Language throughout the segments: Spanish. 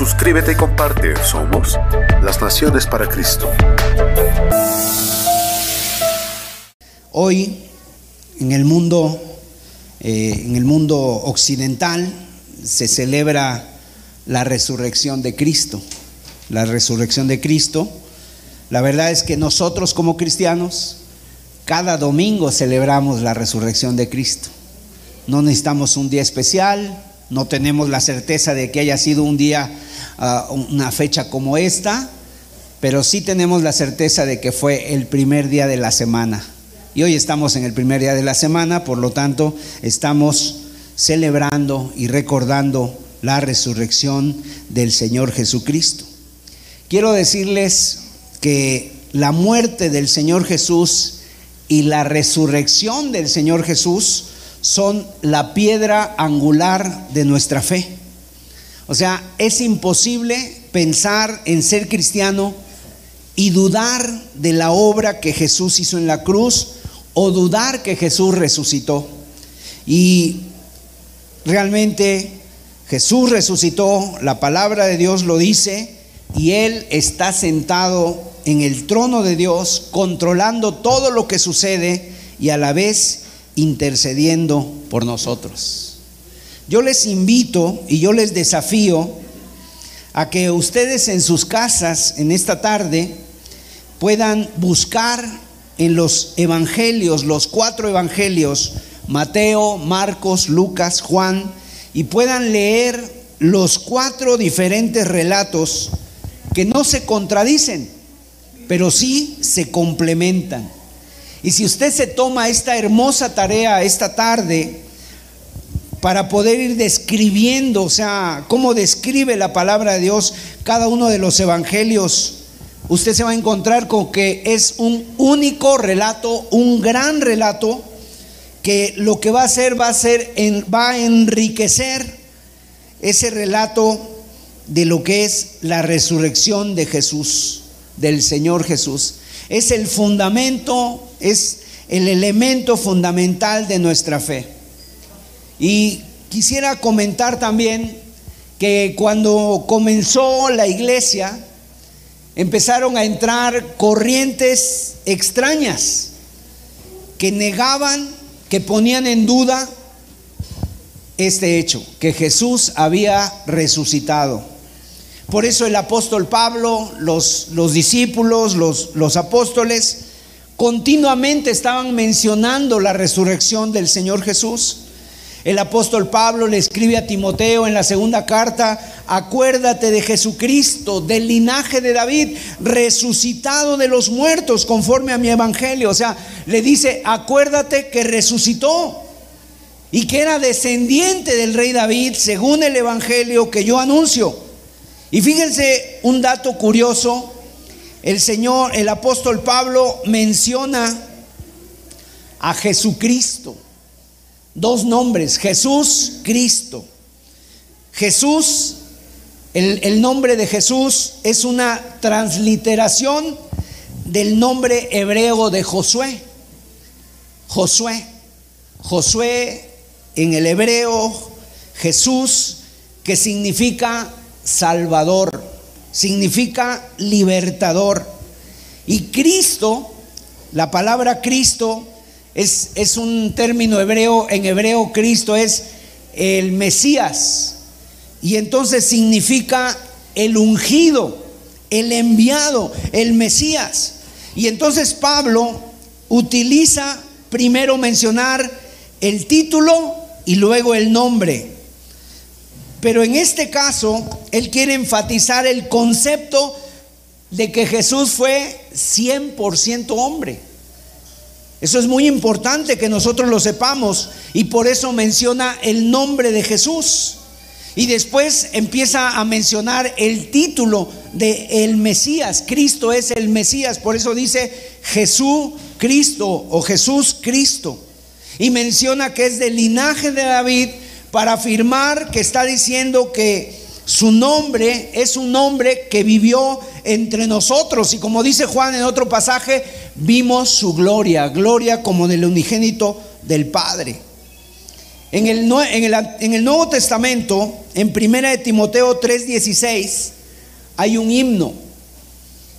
Suscríbete y comparte. Somos las Naciones para Cristo. Hoy en el mundo, eh, en el mundo occidental, se celebra la resurrección de Cristo. La resurrección de Cristo. La verdad es que nosotros como cristianos, cada domingo celebramos la resurrección de Cristo. No necesitamos un día especial, no tenemos la certeza de que haya sido un día, uh, una fecha como esta, pero sí tenemos la certeza de que fue el primer día de la semana. Y hoy estamos en el primer día de la semana, por lo tanto estamos celebrando y recordando la resurrección del Señor Jesucristo. Quiero decirles que la muerte del Señor Jesús y la resurrección del Señor Jesús son la piedra angular de nuestra fe. O sea, es imposible pensar en ser cristiano y dudar de la obra que Jesús hizo en la cruz o dudar que Jesús resucitó. Y realmente Jesús resucitó, la palabra de Dios lo dice, y Él está sentado en el trono de Dios, controlando todo lo que sucede y a la vez intercediendo por nosotros. Yo les invito y yo les desafío a que ustedes en sus casas en esta tarde puedan buscar en los evangelios, los cuatro evangelios, Mateo, Marcos, Lucas, Juan, y puedan leer los cuatro diferentes relatos que no se contradicen, pero sí se complementan. Y si usted se toma esta hermosa tarea esta tarde para poder ir describiendo, o sea, cómo describe la palabra de Dios cada uno de los evangelios, usted se va a encontrar con que es un único relato, un gran relato, que lo que va a hacer va a ser va a enriquecer ese relato de lo que es la resurrección de Jesús, del Señor Jesús. Es el fundamento es el elemento fundamental de nuestra fe. Y quisiera comentar también que cuando comenzó la iglesia, empezaron a entrar corrientes extrañas que negaban, que ponían en duda este hecho, que Jesús había resucitado. Por eso el apóstol Pablo, los, los discípulos, los, los apóstoles, continuamente estaban mencionando la resurrección del Señor Jesús. El apóstol Pablo le escribe a Timoteo en la segunda carta, acuérdate de Jesucristo, del linaje de David, resucitado de los muertos conforme a mi evangelio. O sea, le dice, acuérdate que resucitó y que era descendiente del rey David según el evangelio que yo anuncio. Y fíjense un dato curioso, el Señor, el apóstol Pablo menciona a Jesucristo. Dos nombres, Jesús, Cristo. Jesús, el, el, nombre de Jesús es una transliteración del nombre hebreo de Josué. Josué. Josué en el hebreo, Jesús, que significa Salvador significa libertador. Y Cristo, la palabra Cristo es, es, un término hebreo, en hebreo Cristo es el Mesías. Y entonces significa el ungido, el enviado, el Mesías. Y entonces Pablo utiliza primero mencionar el título y luego el nombre. Pero en este caso, él quiere enfatizar el concepto de que Jesús fue 100% hombre. Eso es muy importante que nosotros lo sepamos y por eso menciona el nombre de Jesús. Y después empieza a mencionar el título de el Mesías. Cristo es el Mesías, por eso dice Jesús Cristo o Jesús Cristo. Y menciona que es del linaje de David para afirmar que está diciendo que su nombre es un nombre que vivió entre nosotros. Y como dice Juan en otro pasaje, vimos su gloria, gloria como del unigénito del Padre. En el, en el, Nuevo Testamento, en 1 de Timoteo 3:16, hay un himno.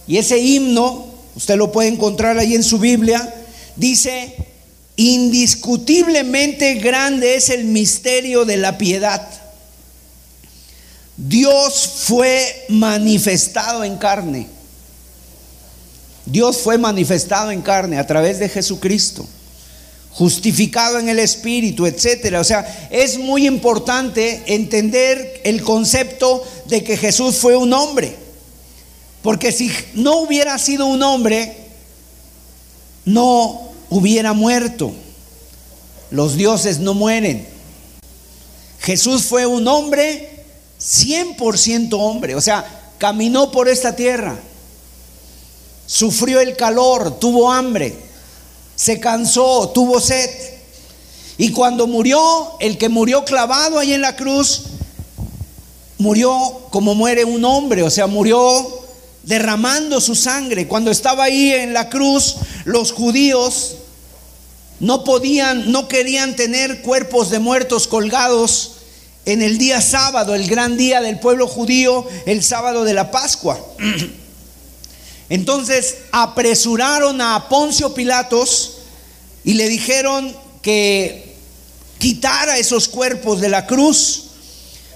Y ese himno, usted lo puede encontrar ahí en su Biblia, dice, indiscutiblemente grande es el misterio de la piedad. Dios fue manifestado en carne. Dios fue manifestado en carne a través de Jesucristo justificado en el Espíritu, etcétera. O sea, es muy importante entender el concepto de que Jesús fue un hombre. Porque si no hubiera sido un hombre, no hubiera muerto. Los dioses no mueren. Jesús fue un hombre 100% hombre, o sea, caminó por esta tierra, sufrió el calor, tuvo hambre, se cansó, tuvo sed. Y cuando murió, el que murió clavado ahí en la cruz, murió como muere un hombre, o sea, murió derramando su sangre. Cuando estaba ahí en la cruz, los judíos no podían, no querían tener cuerpos de muertos colgados en el día sábado, el gran día del pueblo judío, el sábado de la Pascua. Entonces apresuraron a Poncio Pilatos y le dijeron que quitara esos cuerpos de la cruz,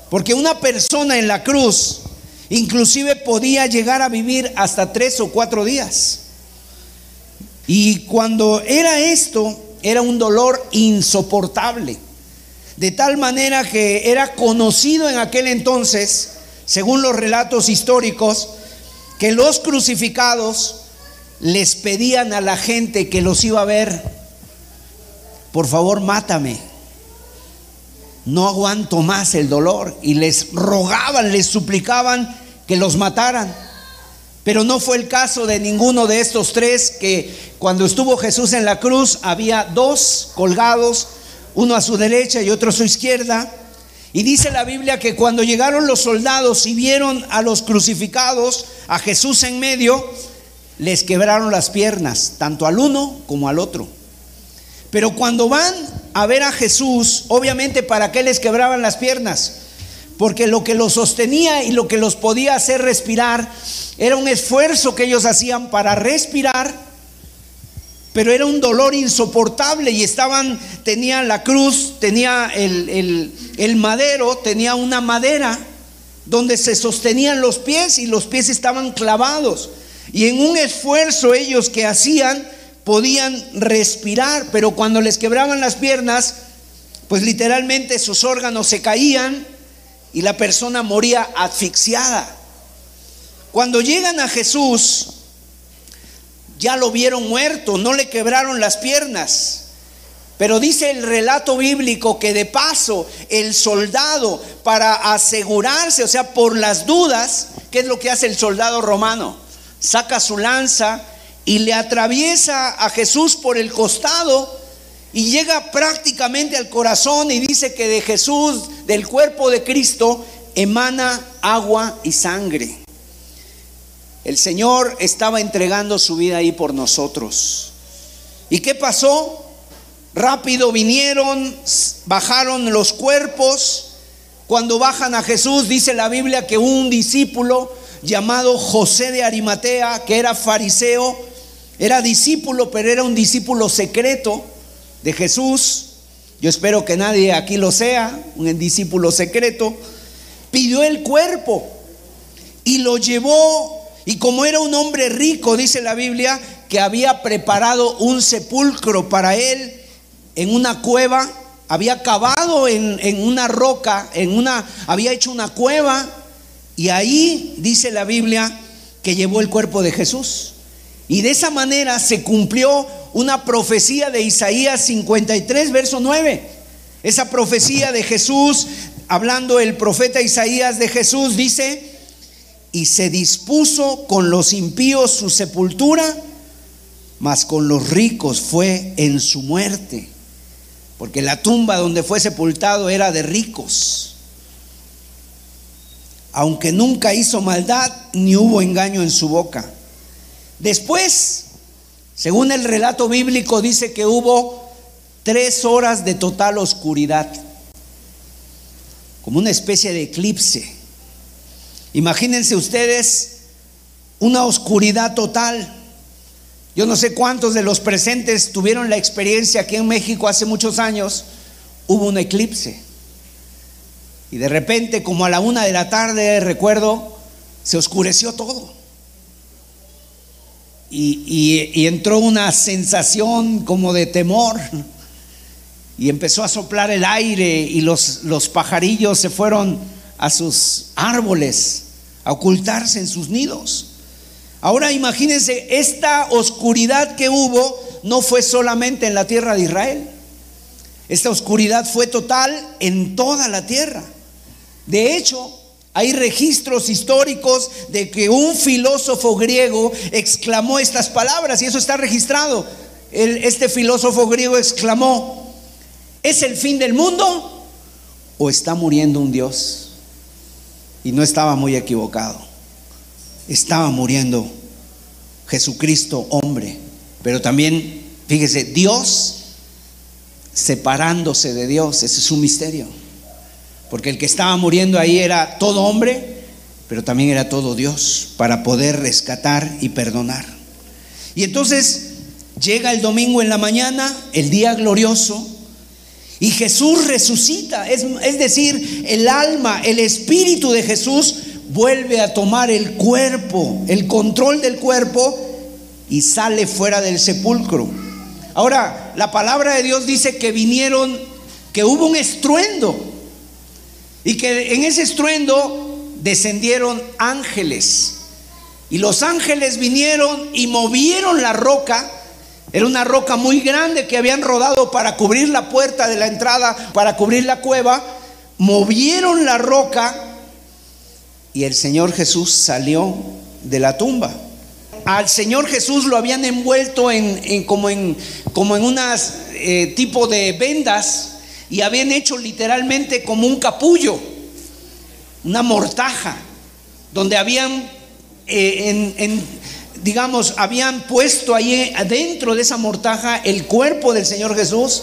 porque una persona en la cruz inclusive podía llegar a vivir hasta tres o cuatro días. Y cuando era esto, era un dolor insoportable, de tal manera que era conocido en aquel entonces, según los relatos históricos, que los crucificados les pedían a la gente que los iba a ver, por favor mátame, no aguanto más el dolor, y les rogaban, les suplicaban que los mataran. Pero no fue el caso de ninguno de estos tres que cuando estuvo Jesús en la cruz había dos colgados, uno a su derecha y otro a su izquierda. Y dice la Biblia que cuando llegaron los soldados y vieron a los crucificados, a Jesús en medio, les quebraron las piernas, tanto al uno como al otro. Pero cuando van a ver a Jesús, obviamente para qué les quebraban las piernas? Porque lo que los sostenía y lo que los podía hacer respirar era un esfuerzo que ellos hacían para respirar pero era un dolor insoportable y estaban, tenía la cruz, tenía el, el, madero, tenía una madera donde se sostenían los pies y los pies estaban clavados. Y en un esfuerzo ellos que hacían podían respirar, pero cuando les quebraban las piernas, pues literalmente sus órganos se caían y la persona moría asfixiada. Cuando llegan a Jesús, ya lo vieron muerto, no le quebraron las piernas. Pero dice el relato bíblico que de paso el soldado, para asegurarse, o sea, por las dudas, ¿qué es lo que hace el soldado romano? Saca su lanza y le atraviesa a Jesús por el costado y llega prácticamente al corazón y dice que de Jesús, del cuerpo de Cristo, emana agua y sangre. El Señor estaba entregando su vida ahí por nosotros. ¿Y qué pasó? Rápido vinieron, bajaron los cuerpos. Cuando bajan a Jesús, dice la Biblia que un discípulo llamado José de Arimatea, que era fariseo, era discípulo, pero era un discípulo secreto de Jesús. Yo espero que nadie aquí lo sea, un discípulo secreto. Pidió el cuerpo y lo llevó y como era un hombre rico, dice la Biblia, que había preparado un sepulcro para él en una cueva, había cavado en, en, una roca, en una, había hecho una cueva, y ahí dice la Biblia que llevó el cuerpo de Jesús. Y de esa manera se cumplió una profecía de Isaías 53, verso 9. Esa profecía de Jesús hablando el profeta Isaías de Jesús, dice, y se dispuso con los impíos su sepultura, mas con los ricos fue en su muerte, porque la tumba donde fue sepultado era de ricos. Aunque nunca hizo maldad, ni hubo engaño en su boca. Después, según el relato bíblico, dice que hubo tres horas de total oscuridad, como una especie de eclipse. Imagínense ustedes una oscuridad total. Yo no sé cuántos de los presentes tuvieron la experiencia aquí en México hace muchos años. Hubo un eclipse. Y de repente, como a la una de la tarde, recuerdo, se oscureció todo. Y, entró una sensación como de temor. Y empezó a soplar el aire y los, los pajarillos se fueron a sus árboles a ocultarse en sus nidos. Ahora imagínense, esta oscuridad que hubo no fue solamente en la tierra de Israel. Esta oscuridad fue total en toda la tierra. De hecho, hay registros históricos de que un filósofo griego exclamó estas palabras y eso está registrado. este filósofo griego exclamó, ¿es el fin del mundo o está muriendo un Dios? Y no estaba muy equivocado. Estaba muriendo Jesucristo hombre. Pero también, fíjese, Dios separándose de Dios. Ese es un misterio. Porque el que estaba muriendo ahí era todo hombre, pero también era todo Dios para poder rescatar y perdonar. Y entonces llega el domingo en la mañana, el día glorioso, y Jesús resucita, es, decir, el alma, el espíritu de Jesús vuelve a tomar el cuerpo, el control del cuerpo y sale fuera del sepulcro. Ahora, la palabra de Dios dice que vinieron, que hubo un estruendo y que en ese estruendo descendieron ángeles. Y los ángeles vinieron y movieron la roca era una roca muy grande que habían rodado para cubrir la puerta de la entrada, para cubrir la cueva. Movieron la roca y el Señor Jesús salió de la tumba. Al Señor Jesús lo habían envuelto en, como en como en unas eh, tipo de vendas y habían hecho literalmente como un capullo, una mortaja, donde habían eh, digamos, habían puesto ahí adentro de esa mortaja el cuerpo del Señor Jesús.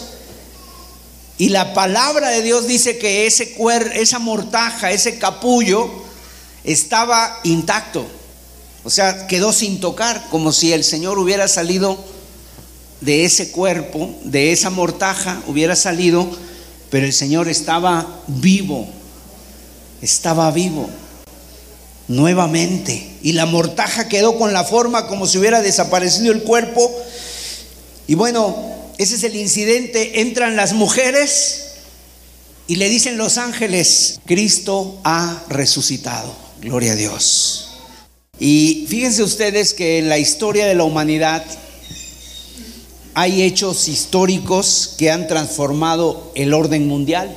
Y la palabra de Dios dice que ese esa mortaja, ese capullo, estaba intacto. O sea, quedó sin tocar, como si el Señor hubiera salido de ese cuerpo, de esa mortaja, hubiera salido, pero el Señor estaba vivo, estaba vivo nuevamente. Y la mortaja quedó con la forma como si hubiera desaparecido el cuerpo. Y bueno, ese es el incidente. Entran las mujeres y le dicen los ángeles, Cristo ha resucitado. Gloria a Dios. Y fíjense ustedes que en la historia de la humanidad hay hechos históricos que han transformado el orden mundial.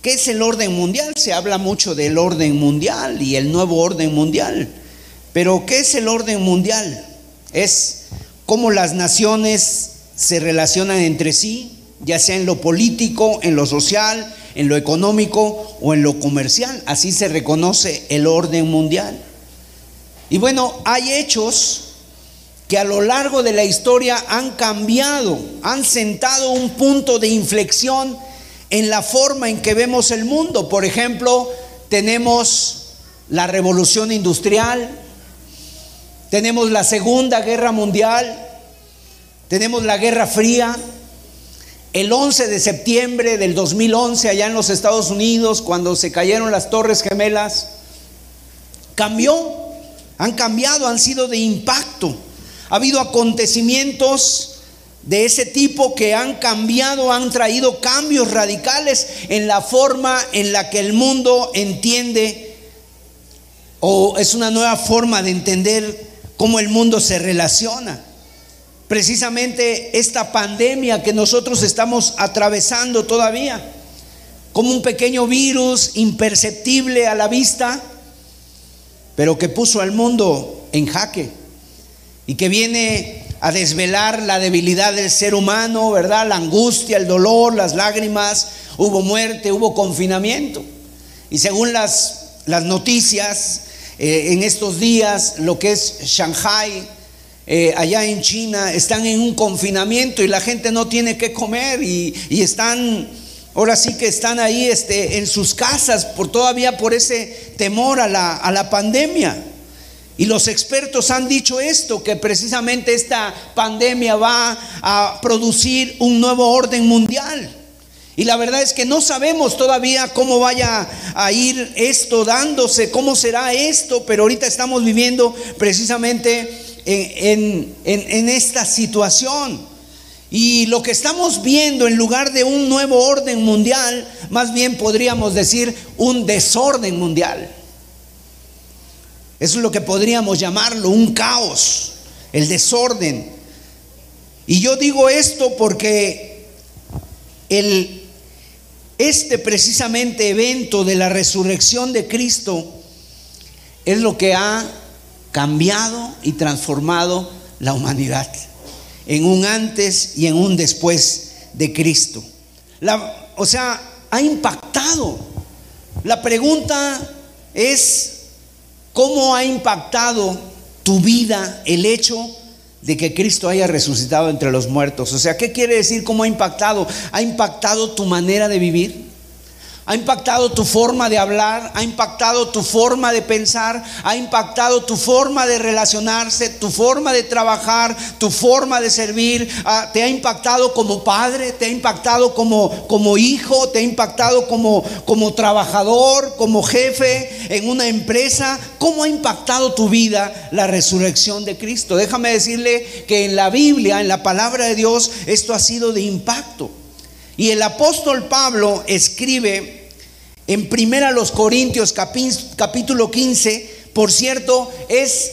¿Qué es el orden mundial? Se habla mucho del orden mundial y el nuevo orden mundial. Pero ¿qué es el orden mundial? Es cómo las naciones se relacionan entre sí, ya sea en lo político, en lo social, en lo económico o en lo comercial. Así se reconoce el orden mundial. Y bueno, hay hechos que a lo largo de la historia han cambiado, han sentado un punto de inflexión en la forma en que vemos el mundo. Por ejemplo, tenemos la revolución industrial, tenemos la Segunda Guerra Mundial, tenemos la Guerra Fría, el 11 de septiembre del 2011 allá en los Estados Unidos, cuando se cayeron las Torres Gemelas, cambió, han cambiado, han sido de impacto. Ha habido acontecimientos de ese tipo que han cambiado, han traído cambios radicales en la forma en la que el mundo entiende o es una nueva forma de entender cómo el mundo se relaciona. Precisamente esta pandemia que nosotros estamos atravesando todavía como un pequeño virus imperceptible a la vista, pero que puso al mundo en jaque y que viene a desvelar la debilidad del ser humano, ¿verdad? La angustia, el dolor, las lágrimas, hubo muerte, hubo confinamiento. Y según las, las noticias, eh, en estos días, lo que es Shanghai, eh, allá en China, están en un confinamiento y la gente no tiene que comer y, y están Ahora sí que están ahí este, en sus casas por todavía por ese temor a la, a la pandemia. Y los expertos han dicho esto, que precisamente esta pandemia va a producir un nuevo orden mundial. Y la verdad es que no sabemos todavía cómo vaya a ir esto dándose, cómo será esto, pero ahorita estamos viviendo precisamente en, en, esta situación. Y lo que estamos viendo en lugar de un nuevo orden mundial, más bien podríamos decir un desorden mundial. Eso es lo que podríamos llamarlo, un caos, el desorden. Y yo digo esto porque el, este precisamente evento de la resurrección de Cristo es lo que ha cambiado y transformado la humanidad en un antes y en un después de Cristo. O sea, ha impactado. La pregunta es, ¿cómo ha impactado tu vida el hecho de que Cristo haya resucitado entre los muertos? O sea, ¿qué quiere decir cómo ha impactado? ¿Ha impactado tu manera de vivir? Ha impactado tu forma de hablar, ha impactado tu forma de pensar, ha impactado tu forma de relacionarse, tu forma de trabajar, tu forma de servir, ah, te ha impactado como padre, te ha impactado como, como hijo, te ha impactado como, como trabajador, como jefe en una empresa. ¿Cómo ha impactado tu vida la resurrección de Cristo? Déjame decirle que en la Biblia, en la palabra de Dios, esto ha sido de impacto. Y el apóstol Pablo escribe en Primera los Corintios capítulo 15, por cierto, es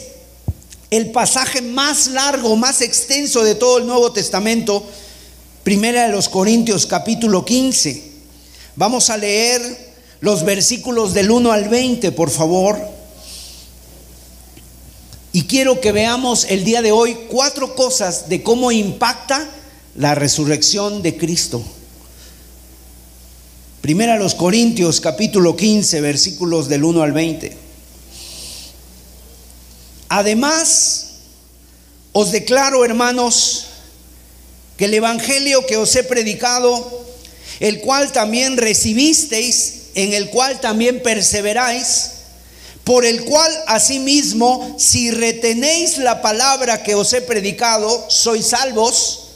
el pasaje más largo, más extenso de todo el Nuevo Testamento. Primera de los Corintios capítulo 15. Vamos a leer los versículos del 1 al 20, por favor. Y quiero que veamos el día de hoy cuatro cosas de cómo impacta la resurrección de Cristo. Primera los Corintios capítulo 15 versículos del 1 al 20. Además, os declaro, hermanos, que el Evangelio que os he predicado, el cual también recibisteis, en el cual también perseveráis, por el cual asimismo, si retenéis la palabra que os he predicado, sois salvos,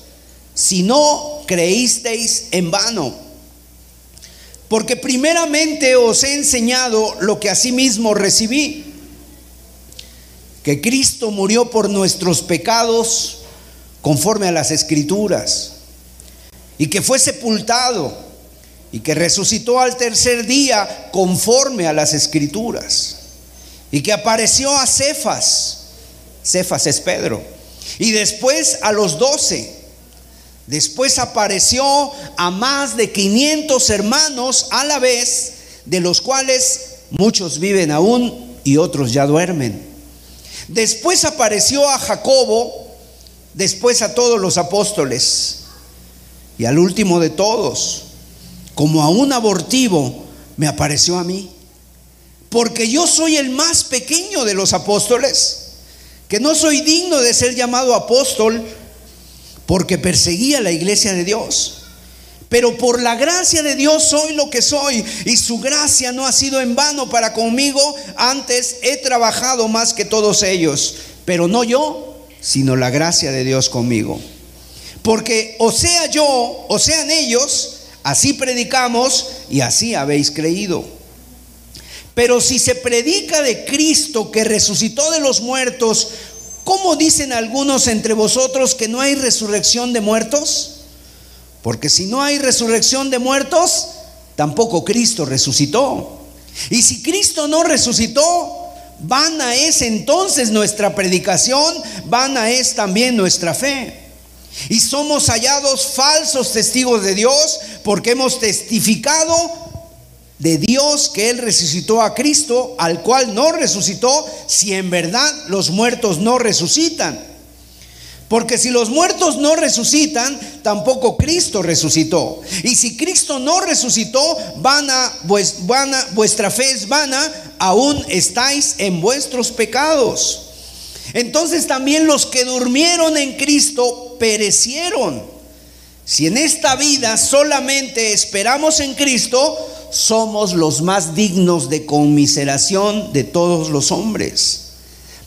si no creísteis en vano. Porque primeramente os he enseñado lo que asimismo recibí, que Cristo murió por nuestros pecados conforme a las escrituras, y que fue sepultado, y que resucitó al tercer día conforme a las escrituras, y que apareció a Cefas, Cefas es Pedro, y después a los doce. Después apareció a más de 500 hermanos a la vez, de los cuales muchos viven aún y otros ya duermen. Después apareció a Jacobo, después a todos los apóstoles y al último de todos, como a un abortivo, me apareció a mí. Porque yo soy el más pequeño de los apóstoles, que no soy digno de ser llamado apóstol, porque perseguía la iglesia de Dios. Pero por la gracia de Dios soy lo que soy y su gracia no ha sido en vano para conmigo. Antes he trabajado más que todos ellos, pero no yo, sino la gracia de Dios conmigo. Porque o sea yo, o sean ellos, así predicamos y así habéis creído. Pero si se predica de Cristo que resucitó de los muertos, ¿Cómo dicen algunos entre vosotros que no hay resurrección de muertos? Porque si no hay resurrección de muertos, tampoco Cristo resucitó. Y si Cristo no resucitó, vana es entonces nuestra predicación, vana es también nuestra fe. Y somos hallados falsos testigos de Dios porque hemos testificado de Dios que Él resucitó a Cristo, al cual no resucitó, si en verdad los muertos no resucitan. Porque si los muertos no resucitan, tampoco Cristo resucitó. Y si Cristo no resucitó, vana, pues, vuestra fe es vana, aún estáis en vuestros pecados. Entonces también los que durmieron en Cristo perecieron. Si en esta vida solamente esperamos en Cristo, somos los más dignos de conmiseración de todos los hombres.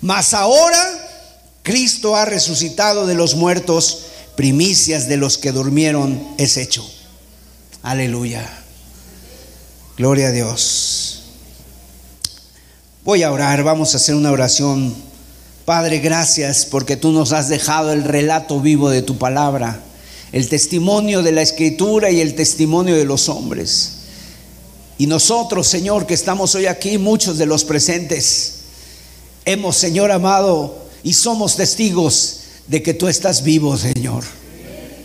Mas ahora Cristo ha resucitado de los muertos, primicias de los que durmieron es hecho. Aleluya. Gloria a Dios. Voy a orar, vamos a hacer una oración. Padre, gracias porque tú nos has dejado el relato vivo de tu palabra, el testimonio de la escritura y el testimonio de los hombres. Y nosotros, Señor, que estamos hoy aquí, muchos de los presentes, hemos, Señor amado, y somos testigos de que tú estás vivo, Señor.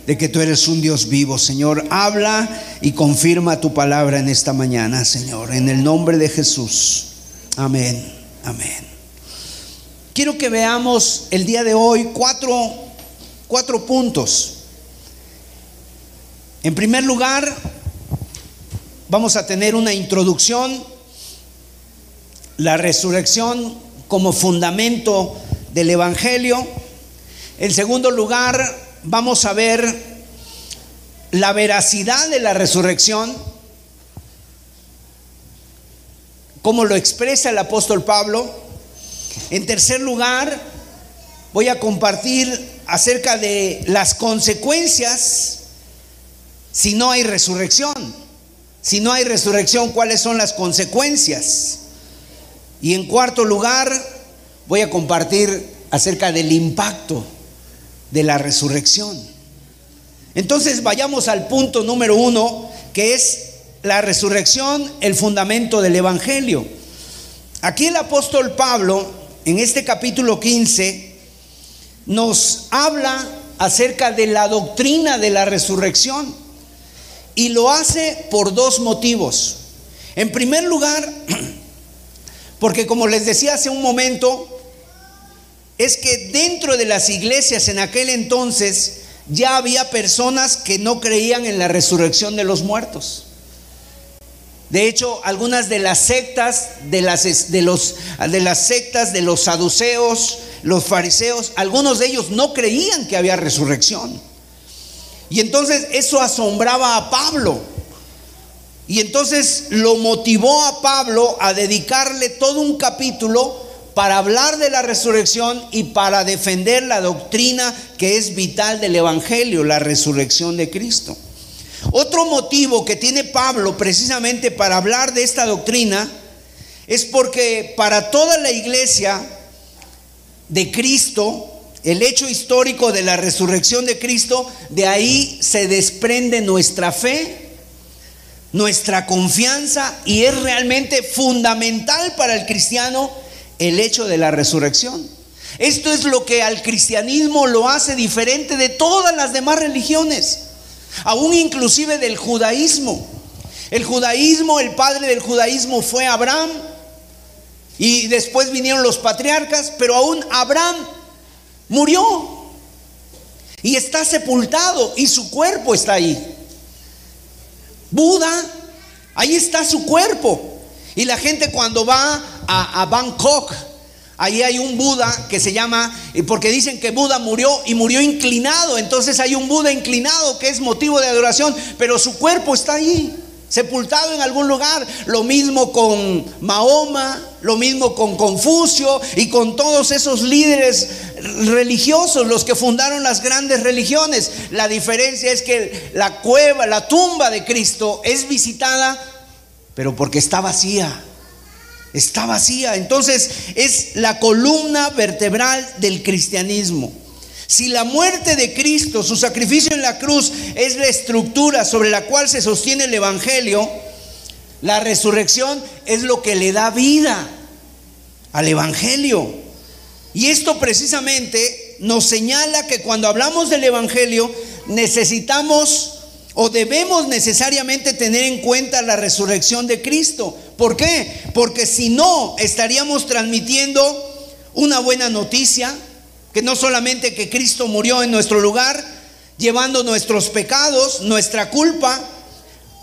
De que tú eres un Dios vivo, Señor. Habla y confirma tu palabra en esta mañana, Señor. En el nombre de Jesús. Amén. Amén. Quiero que veamos el día de hoy cuatro, cuatro puntos. En primer lugar, vamos a tener una introducción, la resurrección como fundamento del Evangelio. En segundo lugar, vamos a ver la veracidad de la resurrección, como lo expresa el apóstol Pablo. En tercer lugar, voy a compartir acerca de las consecuencias si no hay resurrección. Si no hay resurrección, ¿cuáles son las consecuencias? Y en cuarto lugar, voy a compartir acerca del impacto de la resurrección. Entonces vayamos al punto número uno, que es la resurrección, el fundamento del Evangelio. Aquí el apóstol Pablo, en este capítulo 15, nos habla acerca de la doctrina de la resurrección y lo hace por dos motivos. En primer lugar, porque como les decía hace un momento, es que dentro de las iglesias en aquel entonces ya había personas que no creían en la resurrección de los muertos. De hecho, algunas de las sectas de las, de los, de las sectas de los saduceos, los fariseos, algunos de ellos no creían que había resurrección. Y entonces eso asombraba a Pablo. Y entonces lo motivó a Pablo a dedicarle todo un capítulo para hablar de la resurrección y para defender la doctrina que es vital del Evangelio, la resurrección de Cristo. Otro motivo que tiene Pablo precisamente para hablar de esta doctrina es porque para toda la iglesia de Cristo, el hecho histórico de la resurrección de Cristo, de ahí se desprende nuestra fe, nuestra confianza y es realmente fundamental para el cristiano el hecho de la resurrección. Esto es lo que al cristianismo lo hace diferente de todas las demás religiones, aún inclusive del judaísmo. El judaísmo, el padre del judaísmo fue Abraham y después vinieron los patriarcas, pero aún Abraham murió y está sepultado y su cuerpo está ahí. Buda, ahí está su cuerpo. Y la gente cuando va a, Bangkok, ahí hay un Buda que se llama, porque dicen que Buda murió y murió inclinado, entonces hay un Buda inclinado que es motivo de adoración, pero su cuerpo está ahí, sepultado en algún lugar. Lo mismo con Mahoma, lo mismo con Confucio y con todos esos líderes religiosos, los que fundaron las grandes religiones. La diferencia es que la cueva, la tumba de Cristo es visitada pero porque está vacía. Está vacía. Entonces es la columna vertebral del cristianismo. Si la muerte de Cristo, su sacrificio en la cruz, es la estructura sobre la cual se sostiene el Evangelio, la resurrección es lo que le da vida al Evangelio. Y esto precisamente nos señala que cuando hablamos del Evangelio necesitamos o debemos necesariamente tener en cuenta la resurrección de Cristo. ¿Por qué? Porque si no, estaríamos transmitiendo una buena noticia, que no solamente que Cristo murió en nuestro lugar, llevando nuestros pecados, nuestra culpa,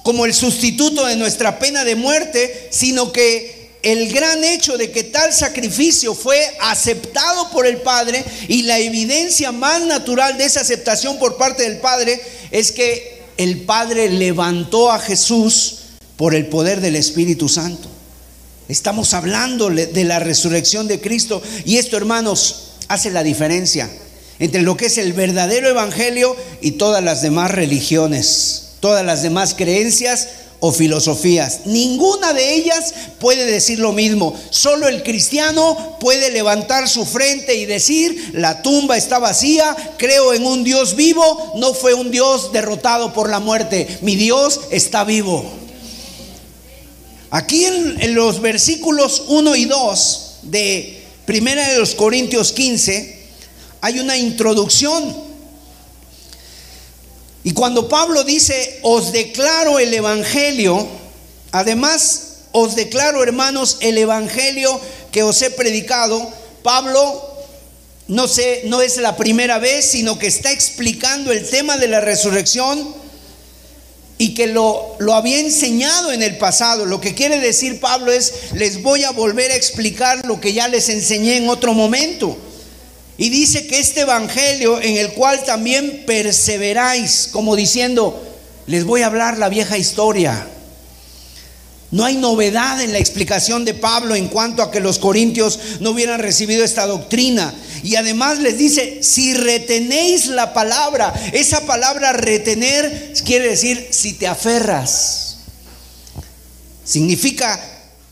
como el sustituto de nuestra pena de muerte, sino que el gran hecho de que tal sacrificio fue aceptado por el Padre y la evidencia más natural de esa aceptación por parte del Padre es que el Padre levantó a Jesús por el poder del Espíritu Santo. Estamos hablando de la resurrección de Cristo y esto, hermanos, hace la diferencia entre lo que es el verdadero evangelio y todas las demás religiones, todas las demás creencias o filosofías. Ninguna de ellas puede decir lo mismo. Solo el cristiano puede levantar su frente y decir, la tumba está vacía, creo en un Dios vivo, no fue un Dios derrotado por la muerte, mi Dios está vivo. Aquí en, los versículos 1 y 2 de Primera de los Corintios 15 hay una introducción. Y cuando Pablo dice, os declaro el Evangelio, además os declaro, hermanos, el Evangelio que os he predicado, Pablo no sé, no es la primera vez, sino que está explicando el tema de la resurrección y que lo, lo había enseñado en el pasado. Lo que quiere decir Pablo es, les voy a volver a explicar lo que ya les enseñé en otro momento. Y dice que este evangelio en el cual también perseveráis, como diciendo, les voy a hablar la vieja historia. No hay novedad en la explicación de Pablo en cuanto a que los corintios no hubieran recibido esta doctrina. Y además les dice, si retenéis la palabra, esa palabra retener quiere decir si te aferras. Significa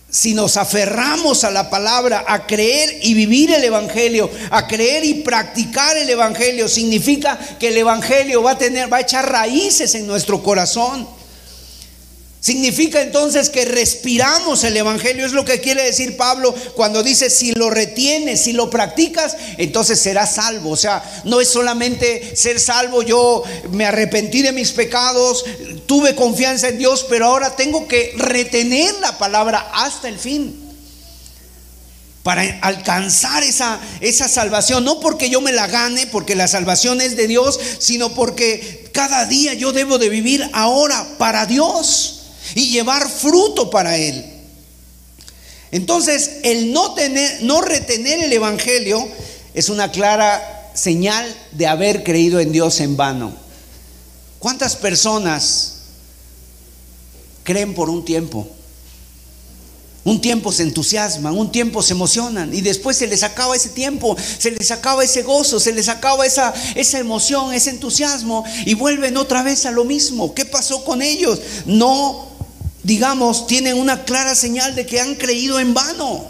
si nos aferramos a la palabra, a creer y vivir el Evangelio, a creer y practicar el Evangelio, significa que el Evangelio va a tener, va a echar raíces en nuestro corazón. Significa entonces que respiramos el Evangelio, es lo que quiere decir Pablo cuando dice, si lo retienes, si lo practicas, entonces serás salvo. O sea, no es solamente ser salvo, yo me arrepentí de mis pecados, tuve confianza en Dios, pero ahora tengo que retener la palabra hasta el fin para alcanzar esa, esa salvación. No porque yo me la gane, porque la salvación es de Dios, sino porque cada día yo debo de vivir ahora para Dios y llevar fruto para Él. Entonces, el no, tener, no retener el Evangelio es una clara señal de haber creído en Dios en vano. ¿Cuántas personas creen por un tiempo? Un tiempo se entusiasman, un tiempo se emocionan y después se les acaba ese tiempo, se les acaba ese gozo, se les acaba esa, esa emoción, ese entusiasmo y vuelven otra vez a lo mismo. ¿Qué pasó con ellos? No digamos, tienen una clara señal de que han creído en vano.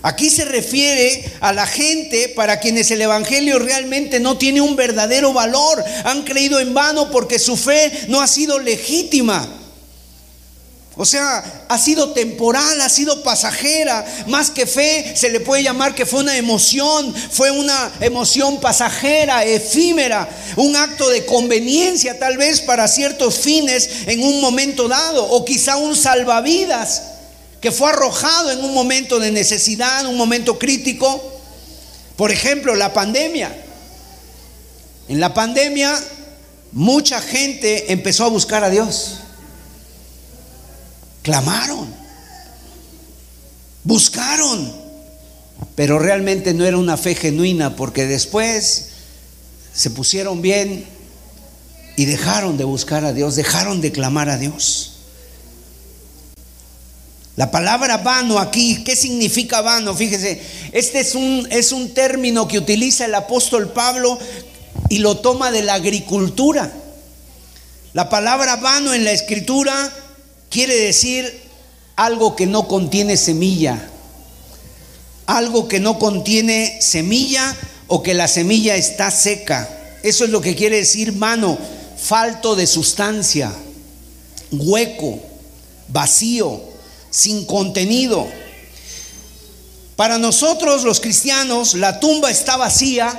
Aquí se refiere a la gente para quienes el Evangelio realmente no tiene un verdadero valor. Han creído en vano porque su fe no ha sido legítima. O sea, ha sido temporal, ha sido pasajera. Más que fe, se le puede llamar que fue una emoción, fue una emoción pasajera, efímera, un acto de conveniencia tal vez para ciertos fines en un momento dado, o quizá un salvavidas que fue arrojado en un momento de necesidad, un momento crítico. Por ejemplo, la pandemia. En la pandemia, mucha gente empezó a buscar a Dios. Clamaron, buscaron, pero realmente no era una fe genuina porque después se pusieron bien y dejaron de buscar a Dios, dejaron de clamar a Dios. La palabra vano aquí, ¿qué significa vano? Fíjese, este es un, es un término que utiliza el apóstol Pablo y lo toma de la agricultura. La palabra vano en la escritura quiere decir algo que no contiene semilla. Algo que no contiene semilla o que la semilla está seca. Eso es lo que quiere decir mano, falto de sustancia, hueco, vacío, sin contenido. Para nosotros los cristianos la tumba está vacía,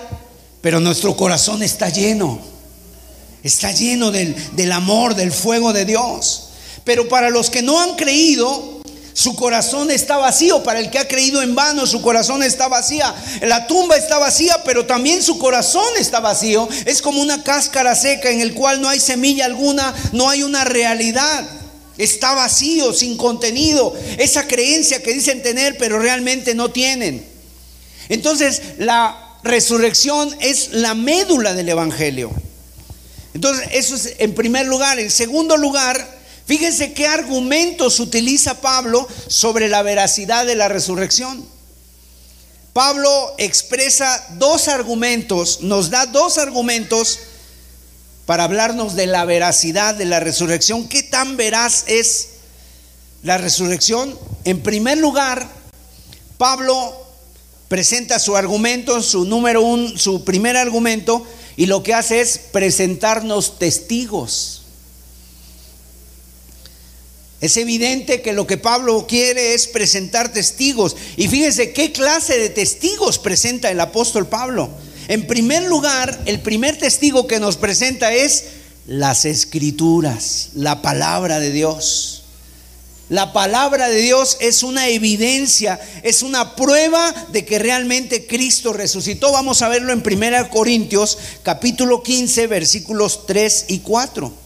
pero nuestro corazón está lleno. Está lleno del, del amor, del fuego de Dios. Pero para los que no han creído, su corazón está vacío. Para el que ha creído en vano, su corazón está vacía. La tumba está vacía, pero también su corazón está vacío. Es como una cáscara seca en el cual no hay semilla alguna, no hay una realidad. Está vacío, sin contenido. Esa creencia que dicen tener, pero realmente no tienen. Entonces, la resurrección es la médula del Evangelio. Entonces, eso es en primer lugar. En segundo lugar, fíjense qué argumentos utiliza Pablo sobre la veracidad de la resurrección. Pablo expresa dos argumentos, nos da dos argumentos para hablarnos de la veracidad de la resurrección. ¿Qué tan veraz es la resurrección? En primer lugar, Pablo presenta su argumento, su número uno, su primer argumento, y lo que hace es presentarnos testigos. Es evidente que lo que Pablo quiere es presentar testigos. Y fíjense qué clase de testigos presenta el apóstol Pablo. En primer lugar, el primer testigo que nos presenta es las escrituras, la palabra de Dios. La palabra de Dios es una evidencia, es una prueba de que realmente Cristo resucitó. Vamos a verlo en 1 Corintios capítulo 15 versículos 3 y 4.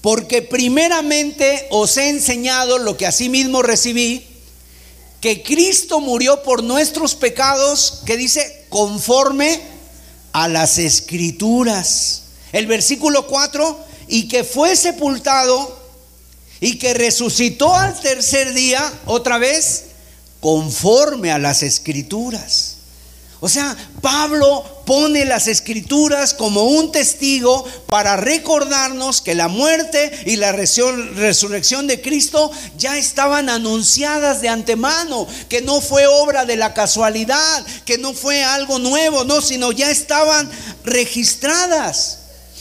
Porque primeramente os he enseñado lo que asimismo recibí, que Cristo murió por nuestros pecados, que dice, conforme a las escrituras. El versículo 4 y que fue sepultado y que resucitó al tercer día otra vez conforme a las escrituras. O sea, Pablo pone las escrituras como un testigo para recordarnos que la muerte y la resurrección de Cristo ya estaban anunciadas de antemano, que no fue obra de la casualidad, que no fue algo nuevo, no, sino ya estaban registradas.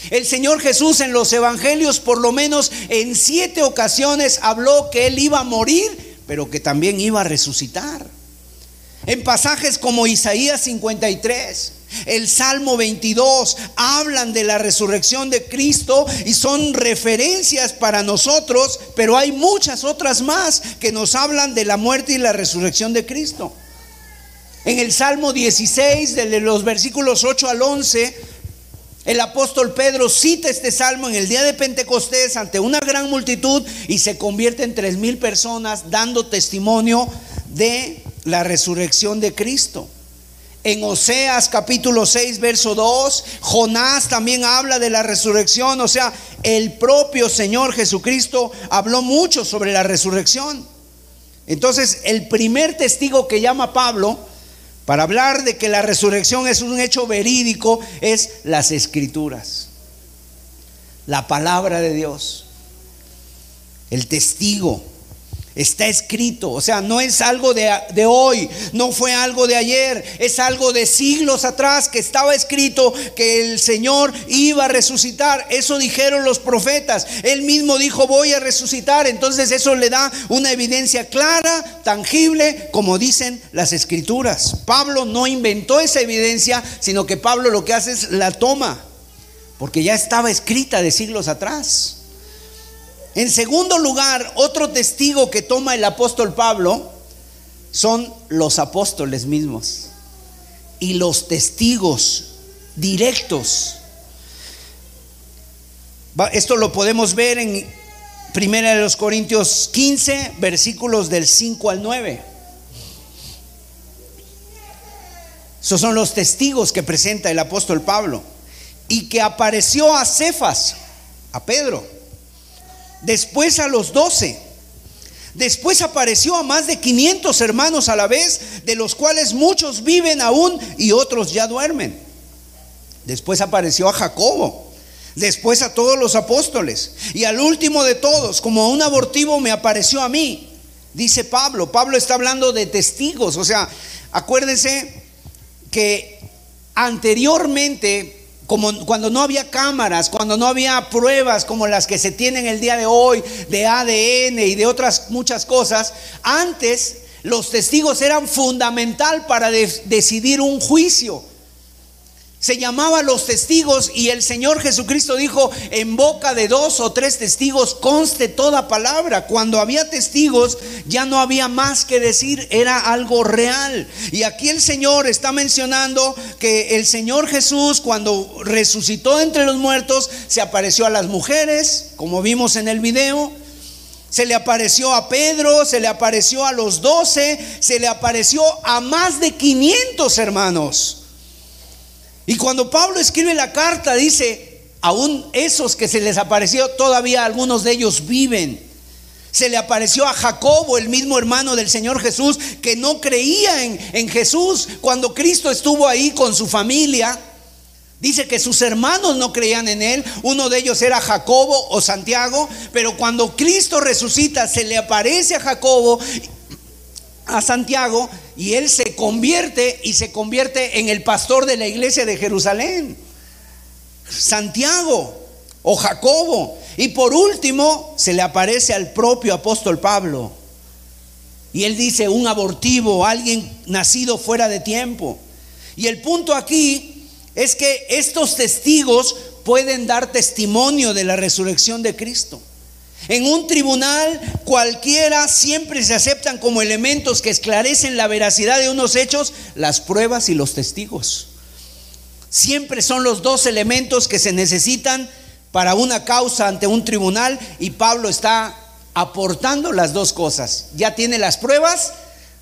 El Señor Jesús en los evangelios por lo menos en siete ocasiones habló que Él iba a morir, pero que también iba a resucitar. En pasajes como Isaías 53, el Salmo 22 hablan de la resurrección de Cristo y son referencias para nosotros, pero hay muchas otras más que nos hablan de la muerte y la resurrección de Cristo. En el Salmo 16, de los versículos 8 al 11, el apóstol Pedro cita este salmo en el día de Pentecostés ante una gran multitud y se convierte en tres mil personas dando testimonio de la resurrección de Cristo. En Oseas capítulo 6, verso 2, Jonás también habla de la resurrección, o sea, el propio Señor Jesucristo habló mucho sobre la resurrección. Entonces, el primer testigo que llama Pablo para hablar de que la resurrección es un hecho verídico es las escrituras, la palabra de Dios, el testigo. Está escrito, o sea, no es algo de, de, hoy, no fue algo de ayer, es algo de siglos atrás que estaba escrito que el Señor iba a resucitar. Eso dijeron los profetas. Él mismo dijo, voy a resucitar. Entonces eso le da una evidencia clara, tangible, como dicen las escrituras. Pablo no inventó esa evidencia, sino que Pablo lo que hace es la toma, porque ya estaba escrita de siglos atrás. En segundo lugar, otro testigo que toma el apóstol Pablo son los apóstoles mismos y los testigos directos. Esto lo podemos ver en Primera de los Corintios 15, versículos del 5 al 9. Esos son los testigos que presenta el apóstol Pablo y que apareció a Cefas, a Pedro después a los doce. Después apareció a más de 500 hermanos a la vez, de los cuales muchos viven aún y otros ya duermen. Después apareció a Jacobo, después a todos los apóstoles y al último de todos, como a un abortivo, me apareció a mí. Dice Pablo, Pablo está hablando de testigos, o sea, acuérdense que anteriormente como cuando no había cámaras, cuando no había pruebas como las que se tienen el día de hoy de ADN y de otras muchas cosas, antes los testigos eran fundamental para decidir un juicio. Se llamaba los testigos y el Señor Jesucristo dijo, en boca de dos o tres testigos conste toda palabra. Cuando había testigos ya no había más que decir, era algo real. Y aquí el Señor está mencionando que el Señor Jesús cuando resucitó entre los muertos se apareció a las mujeres, como vimos en el video. Se le apareció a Pedro, se le apareció a los doce, se le apareció a más de 500 hermanos. Y cuando Pablo escribe la carta, dice, aún esos que se les apareció, todavía algunos de ellos viven. Se le apareció a Jacobo, el mismo hermano del Señor Jesús, que no creía en, en Jesús cuando Cristo estuvo ahí con su familia. Dice que sus hermanos no creían en él, uno de ellos era Jacobo o Santiago, pero cuando Cristo resucita se le aparece a Jacobo a Santiago y él se convierte y se convierte en el pastor de la iglesia de Jerusalén. Santiago o Jacobo. Y por último se le aparece al propio apóstol Pablo. Y él dice, un abortivo, alguien nacido fuera de tiempo. Y el punto aquí es que estos testigos pueden dar testimonio de la resurrección de Cristo. En un tribunal cualquiera siempre se aceptan como elementos que esclarecen la veracidad de unos hechos las pruebas y los testigos. Siempre son los dos elementos que se necesitan para una causa ante un tribunal y Pablo está aportando las dos cosas. Ya tiene las pruebas,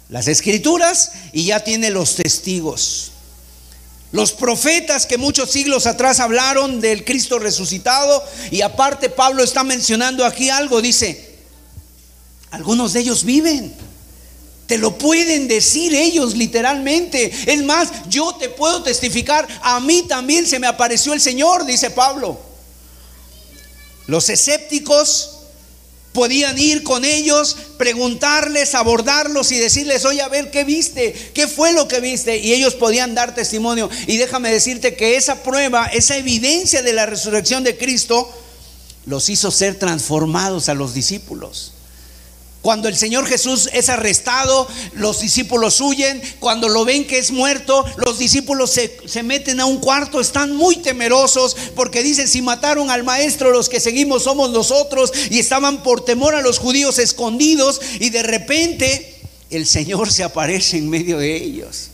las escrituras y ya tiene los testigos. Los profetas que muchos siglos atrás hablaron del Cristo resucitado y aparte Pablo está mencionando aquí algo, dice, algunos de ellos viven. Te lo pueden decir ellos literalmente. Es más, yo te puedo testificar, a mí también se me apareció el Señor, dice Pablo. Los escépticos Podían ir con ellos, preguntarles, abordarlos y decirles, oye, a ver, ¿qué viste? ¿Qué fue lo que viste? Y ellos podían dar testimonio. Y déjame decirte que esa prueba, esa evidencia de la resurrección de Cristo, los hizo ser transformados a los discípulos. Cuando el Señor Jesús es arrestado, los discípulos huyen. Cuando lo ven que es muerto, los discípulos se, meten a un cuarto, están muy temerosos porque dicen, si mataron al maestro, los que seguimos somos nosotros. Y estaban por temor a los judíos escondidos y de repente el Señor se aparece en medio de ellos.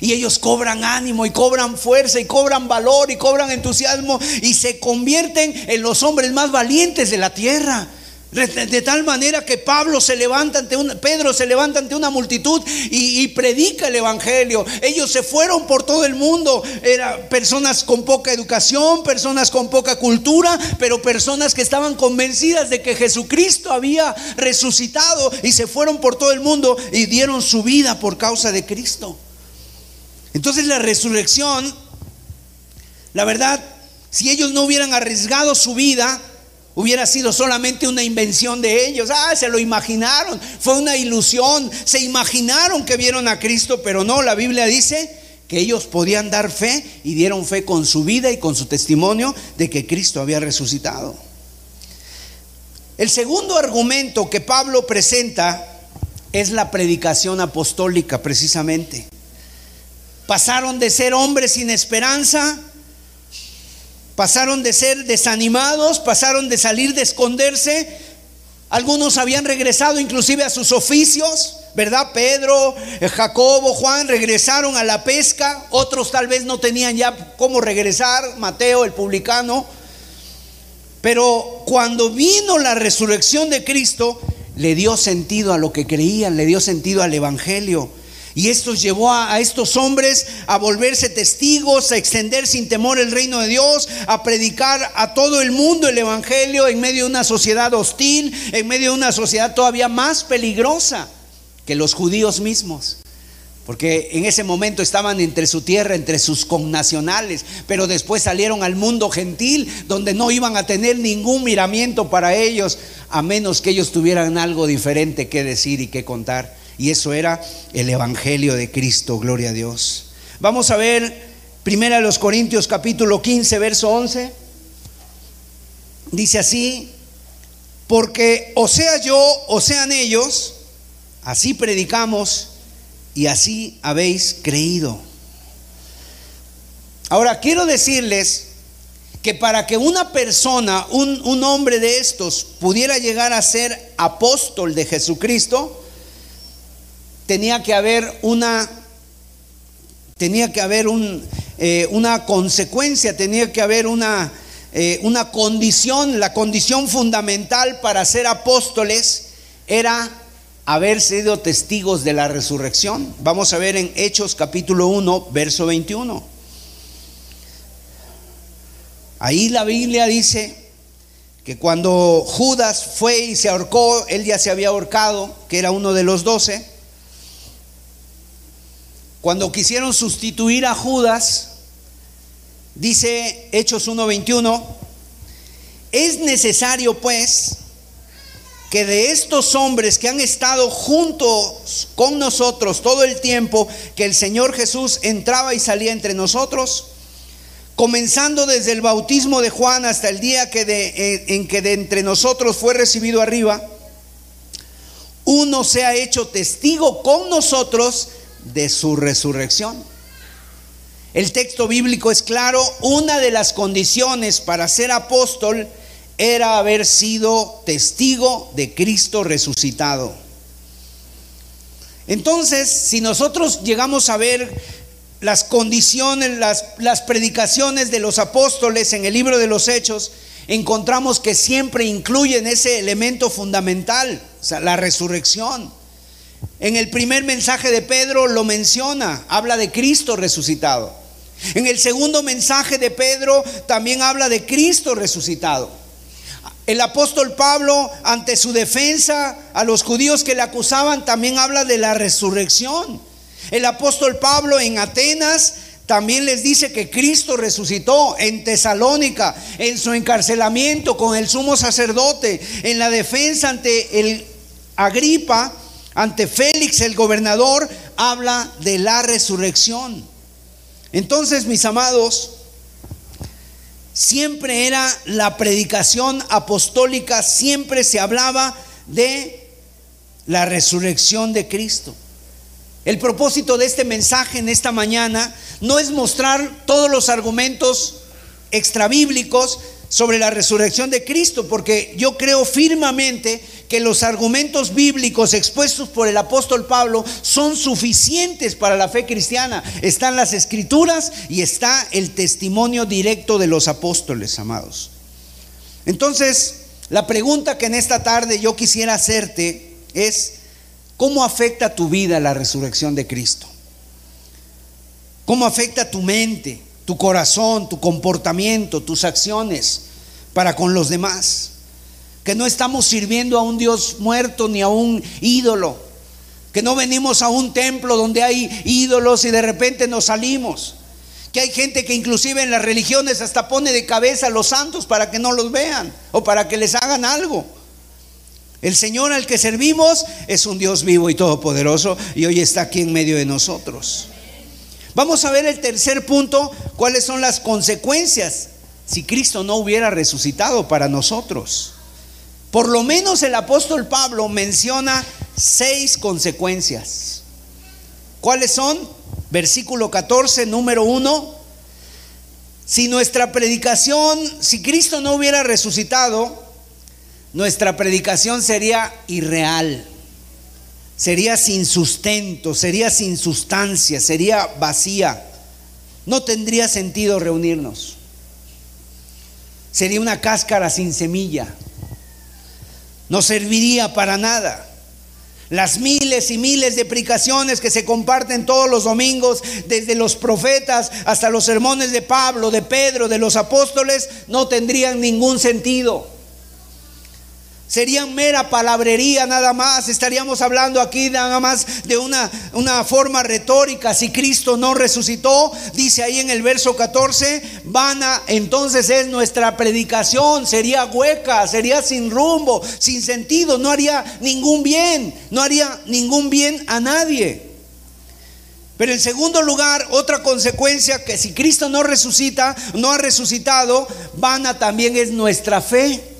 Y ellos cobran ánimo y cobran fuerza y cobran valor y cobran entusiasmo y se convierten en los hombres más valientes de la tierra. De, tal manera que Pablo se levanta ante una, Pedro se levanta ante una multitud y, y, predica el evangelio. Ellos se fueron por todo el mundo. Eran personas con poca educación, personas con poca cultura, pero personas que estaban convencidas de que Jesucristo había resucitado y se fueron por todo el mundo y dieron su vida por causa de Cristo. Entonces la resurrección, la verdad, si ellos no hubieran arriesgado su vida, Hubiera sido solamente una invención de ellos. Ah, se lo imaginaron. Fue una ilusión. Se imaginaron que vieron a Cristo, pero no, la Biblia dice que ellos podían dar fe y dieron fe con su vida y con su testimonio de que Cristo había resucitado. El segundo argumento que Pablo presenta es la predicación apostólica precisamente. Pasaron de ser hombres sin esperanza Pasaron de ser desanimados, pasaron de salir de esconderse. Algunos habían regresado inclusive a sus oficios, ¿verdad? Pedro, eh, Jacobo, Juan regresaron a la pesca. Otros tal vez no tenían ya cómo regresar. Mateo, el publicano. Pero cuando vino la resurrección de Cristo, le dio sentido a lo que creían, le dio sentido al Evangelio. Y esto llevó a, estos hombres a volverse testigos, a extender sin temor el reino de Dios, a predicar a todo el mundo el Evangelio en medio de una sociedad hostil, en medio de una sociedad todavía más peligrosa que los judíos mismos. Porque en ese momento estaban entre su tierra, entre sus connacionales, pero después salieron al mundo gentil, donde no iban a tener ningún miramiento para ellos, a menos que ellos tuvieran algo diferente que decir y que contar. Y eso era el Evangelio de Cristo, gloria a Dios. Vamos a ver Primera los Corintios capítulo 15, verso 11. Dice así, porque o sea yo o sean ellos, así predicamos y así habéis creído. Ahora, quiero decirles que para que una persona, un, un, hombre de estos, pudiera llegar a ser apóstol de Jesucristo, tenía que haber una, tenía que haber un, eh, una consecuencia, tenía que haber una, eh, una condición, la condición fundamental para ser apóstoles era haber sido testigos de la resurrección. Vamos a ver en Hechos capítulo 1, verso 21. Ahí la Biblia dice que cuando Judas fue y se ahorcó, él ya se había ahorcado, que era uno de los doce. Cuando quisieron sustituir a Judas, dice Hechos 1:21, es necesario pues que de estos hombres que han estado juntos con nosotros todo el tiempo que el Señor Jesús entraba y salía entre nosotros, comenzando desde el bautismo de Juan hasta el día que de, eh, en que de entre nosotros fue recibido arriba, uno se ha hecho testigo con nosotros de su resurrección. El texto bíblico es claro, una de las condiciones para ser apóstol era haber sido testigo de Cristo resucitado. Entonces, si nosotros llegamos a ver las condiciones, las, predicaciones de los apóstoles en el libro de los Hechos, encontramos que siempre incluyen ese elemento fundamental, o sea, la resurrección. En el primer mensaje de Pedro lo menciona, habla de Cristo resucitado. En el segundo mensaje de Pedro también habla de Cristo resucitado. El apóstol Pablo, ante su defensa a los judíos que le acusaban, también habla de la resurrección. El apóstol Pablo en Atenas también les dice que Cristo resucitó en Tesalónica, en su encarcelamiento con el sumo sacerdote, en la defensa ante el Agripa, ante Félix el gobernador, habla de la resurrección. Entonces, mis amados, siempre era la predicación apostólica, siempre se hablaba de la resurrección de Cristo. El propósito de este mensaje en esta mañana no es mostrar todos los argumentos extrabíblicos sobre la resurrección de Cristo, porque yo creo firmemente que los argumentos bíblicos expuestos por el apóstol Pablo son suficientes para la fe cristiana. Están las escrituras y está el testimonio directo de los apóstoles, amados. Entonces, la pregunta que en esta tarde yo quisiera hacerte es, ¿cómo afecta tu vida la resurrección de Cristo? ¿Cómo afecta tu mente? Tu corazón, tu comportamiento, tus acciones para con los demás. Que no estamos sirviendo a un Dios muerto ni a un ídolo. Que no venimos a un templo donde hay ídolos y de repente nos salimos. Que hay gente que inclusive en las religiones hasta pone de cabeza a los santos para que no los vean o para que les hagan algo. El Señor al que servimos es un Dios vivo y todopoderoso y hoy está aquí en medio de nosotros. Vamos a ver el tercer punto, cuáles son las consecuencias si Cristo no hubiera resucitado para nosotros. Por lo menos el apóstol Pablo menciona seis consecuencias. ¿Cuáles son? Versículo 14, número 1. Si nuestra predicación, si Cristo no hubiera resucitado, nuestra predicación sería irreal sería sin sustento, sería sin sustancia, sería vacía. No tendría sentido reunirnos. Sería una cáscara sin semilla. No serviría para nada. Las miles y miles de predicaciones que se comparten todos los domingos, desde los profetas hasta los sermones de Pablo, de Pedro, de los apóstoles, no tendrían ningún sentido. Serían mera palabrería nada más. Estaríamos hablando aquí nada más de una, una forma retórica. Si Cristo no resucitó, dice ahí en el verso 14, vana, entonces es nuestra predicación. Sería hueca, sería sin rumbo, sin sentido. No haría ningún bien, no haría ningún bien a nadie. Pero en segundo lugar, otra consecuencia que si Cristo no resucita, no ha resucitado, vana también es nuestra fe.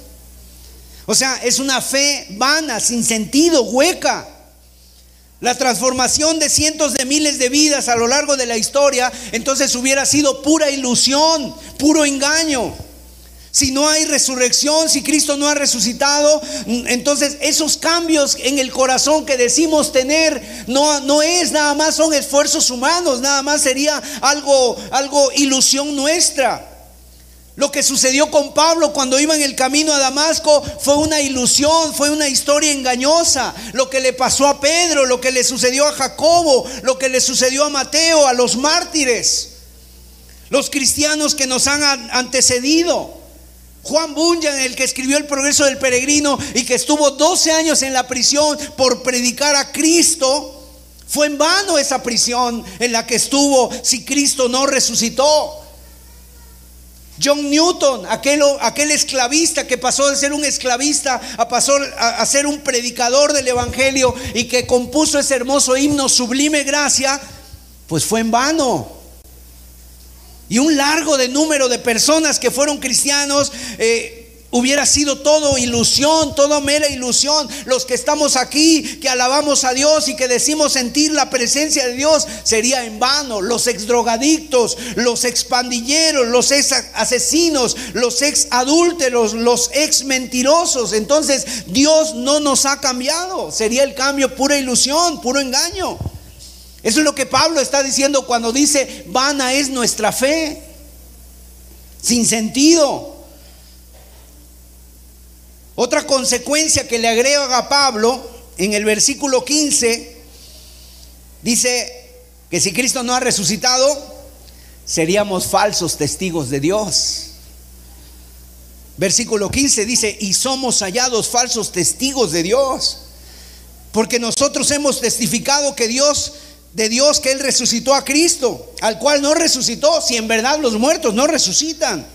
O sea, es una fe vana, sin sentido, hueca. la transformación de cientos de miles de vidas a lo largo de la historia, entonces hubiera sido pura ilusión, puro engaño. Si no hay resurrección, si Cristo no ha resucitado, entonces esos cambios en el corazón que decimos tener no, no es nada más son esfuerzos humanos, nada más sería algo algo ilusión nuestra. Lo que sucedió con Pablo cuando iba en el camino a Damasco fue una ilusión, fue una historia engañosa. Lo que le pasó a Pedro, lo que le sucedió a Jacobo, lo que le sucedió a Mateo, a los mártires, los cristianos que nos han antecedido. Juan Bunyan, el que escribió El progreso del peregrino y que estuvo 12 años en la prisión por predicar a Cristo, fue en vano esa prisión en la que estuvo si Cristo no resucitó. John Newton, aquel, aquel, esclavista que pasó de ser un esclavista a pasó a, ser un predicador del Evangelio y que compuso ese hermoso himno Sublime Gracia, pues fue en vano. Y un largo de número de personas que fueron cristianos eh, Hubiera sido todo ilusión, todo mera ilusión. Los que estamos aquí, que alabamos a Dios y que decimos sentir la presencia de Dios, sería en vano. Los ex drogadictos, los ex pandilleros, los ex asesinos, los ex adúlteros, los ex mentirosos. Entonces Dios no nos ha cambiado. Sería el cambio pura ilusión, puro engaño. Eso es lo que Pablo está diciendo cuando dice, vana es nuestra fe. Sin sentido. Otra consecuencia que le agrega a Pablo en el versículo 15 dice que si Cristo no ha resucitado, seríamos falsos testigos de Dios. Versículo 15 dice, y somos hallados falsos testigos de Dios, porque nosotros hemos testificado que Dios, de Dios, que Él resucitó a Cristo, al cual no resucitó, si en verdad los muertos no resucitan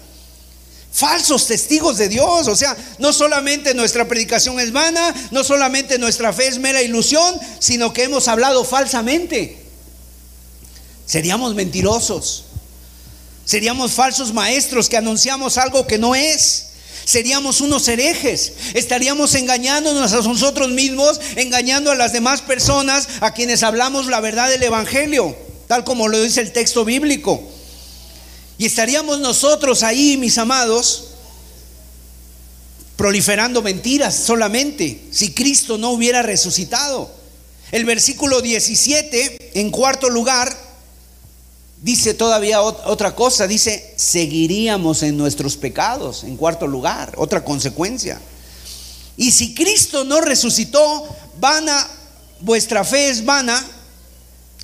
falsos testigos de Dios. O sea, no solamente nuestra predicación es vana, no solamente nuestra fe es mera ilusión, sino que hemos hablado falsamente. Seríamos mentirosos. Seríamos falsos maestros que anunciamos algo que no es. Seríamos unos herejes. Estaríamos engañándonos a nosotros mismos, engañando a las demás personas a quienes hablamos la verdad del Evangelio, tal como lo dice el texto bíblico. Y estaríamos nosotros ahí, mis amados, proliferando mentiras solamente si Cristo no hubiera resucitado. El versículo 17, en cuarto lugar, dice todavía otra cosa, dice, seguiríamos en nuestros pecados, en cuarto lugar, otra consecuencia. Y si Cristo no resucitó, vana, vuestra fe es vana,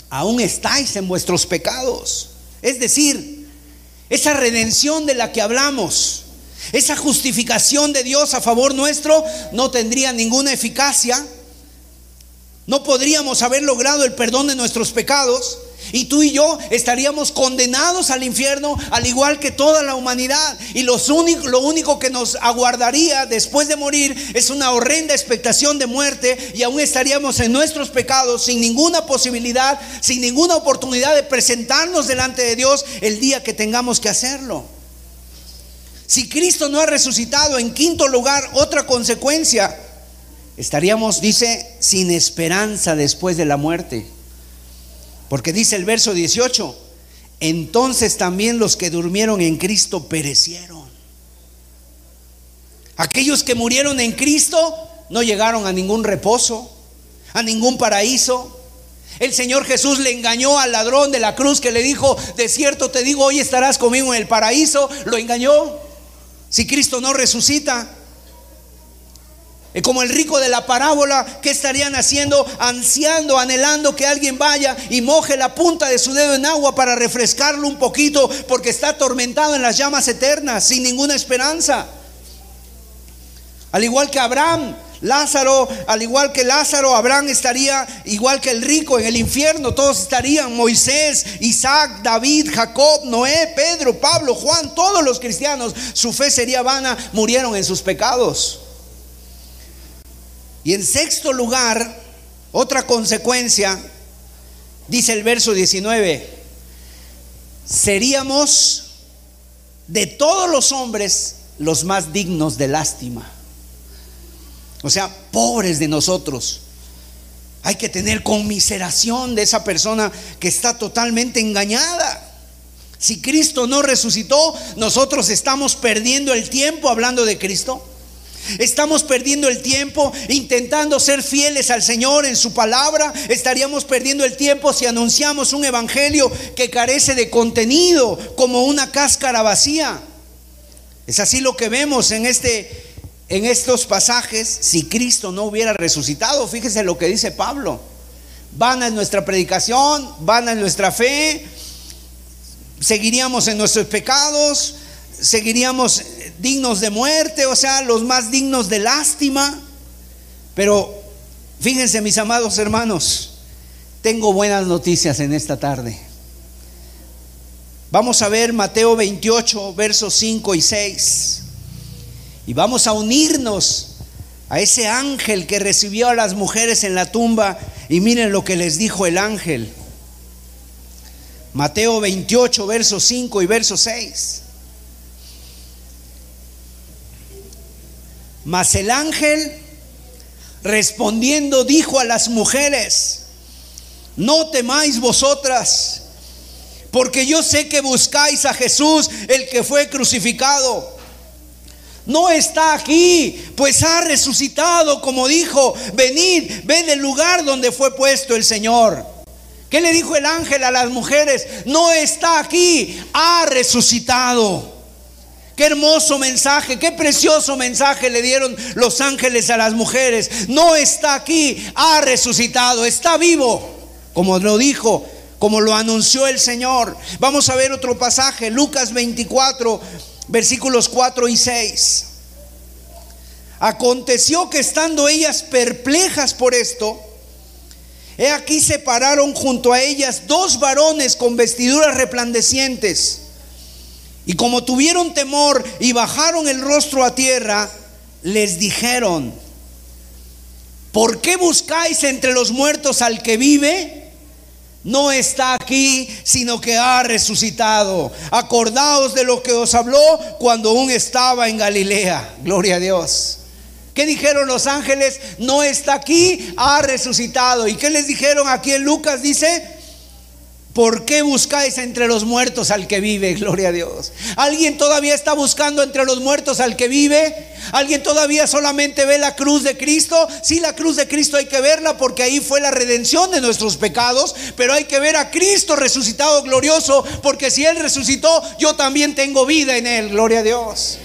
aún estáis en vuestros pecados. Es decir, esa redención de la que hablamos, esa justificación de Dios a favor nuestro no tendría ninguna eficacia. No podríamos haber logrado el perdón de nuestros pecados y tú y yo estaríamos condenados al infierno al igual que toda la humanidad. Y lo único, lo único que nos aguardaría después de morir es una horrenda expectación de muerte y aún estaríamos en nuestros pecados sin ninguna posibilidad, sin ninguna oportunidad de presentarnos delante de Dios el día que tengamos que hacerlo. Si Cristo no ha resucitado, en quinto lugar, otra consecuencia, estaríamos, dice, sin esperanza después de la muerte. Porque dice el verso 18, entonces también los que durmieron en Cristo perecieron. Aquellos que murieron en Cristo no llegaron a ningún reposo, a ningún paraíso. El Señor Jesús le engañó al ladrón de la cruz que le dijo, de cierto te digo, hoy estarás conmigo en el paraíso. Lo engañó. Si Cristo no resucita, como el rico de la parábola, ¿qué estarían haciendo? Ansiando, anhelando que alguien vaya y moje la punta de su dedo en agua para refrescarlo un poquito, porque está atormentado en las llamas eternas, sin ninguna esperanza. Al igual que Abraham, Lázaro, al igual que Lázaro, Abraham estaría igual que el rico en el infierno. Todos estarían, Moisés, Isaac, David, Jacob, Noé, Pedro, Pablo, Juan, todos los cristianos. Su fe sería vana, murieron en sus pecados. Y en sexto lugar, otra consecuencia, dice el verso 19, seríamos de todos los hombres los más dignos de lástima. O sea, pobres de nosotros. Hay que tener conmiseración de esa persona que está totalmente engañada. Si Cristo no resucitó, nosotros estamos perdiendo el tiempo hablando de Cristo. Estamos perdiendo el tiempo intentando ser fieles al Señor en su palabra. Estaríamos perdiendo el tiempo si anunciamos un evangelio que carece de contenido, como una cáscara vacía. Es así lo que vemos en este en estos pasajes si Cristo no hubiera resucitado. Fíjese lo que dice Pablo. Van a nuestra predicación, van a nuestra fe, seguiríamos en nuestros pecados, seguiríamos dignos de muerte, o sea, los más dignos de lástima. Pero fíjense mis amados hermanos, tengo buenas noticias en esta tarde. Vamos a ver Mateo 28, versos 5 y 6. Y vamos a unirnos a ese ángel que recibió a las mujeres en la tumba. Y miren lo que les dijo el ángel. Mateo 28, verso 5 y verso 6. Mas el ángel respondiendo dijo a las mujeres, no temáis vosotras, porque yo sé que buscáis a Jesús, el que fue crucificado no está aquí, pues ha resucitado, como dijo, venid, ven el lugar donde fue puesto el Señor. ¿Qué le dijo el ángel a las mujeres? No está aquí, ha resucitado. Qué hermoso mensaje, qué precioso mensaje le dieron los ángeles a las mujeres. No está aquí, ha resucitado, está vivo, como lo dijo, como lo anunció el Señor. Vamos a ver otro pasaje, Lucas 24 versículos 4 y 6. Aconteció que estando ellas perplejas por esto, he aquí se pararon junto a ellas dos varones con vestiduras resplandecientes. Y como tuvieron temor y bajaron el rostro a tierra, les dijeron, ¿por qué buscáis entre los muertos al que vive? no está aquí, sino que ha resucitado. Acordaos de lo que os habló cuando aún estaba en Galilea. Gloria a Dios. ¿Qué dijeron los ángeles? No está aquí, ha resucitado. ¿Y qué les dijeron aquí en Lucas? Dice, ¿Por qué buscáis entre los muertos al que vive? Gloria a Dios. ¿Alguien todavía está buscando entre los muertos al que vive? ¿Alguien todavía solamente ve la cruz de Cristo? Sí, la cruz de Cristo hay que verla porque ahí fue la redención de nuestros pecados, pero hay que ver a Cristo resucitado glorioso porque si Él resucitó, yo también tengo vida en Él. Gloria a Dios.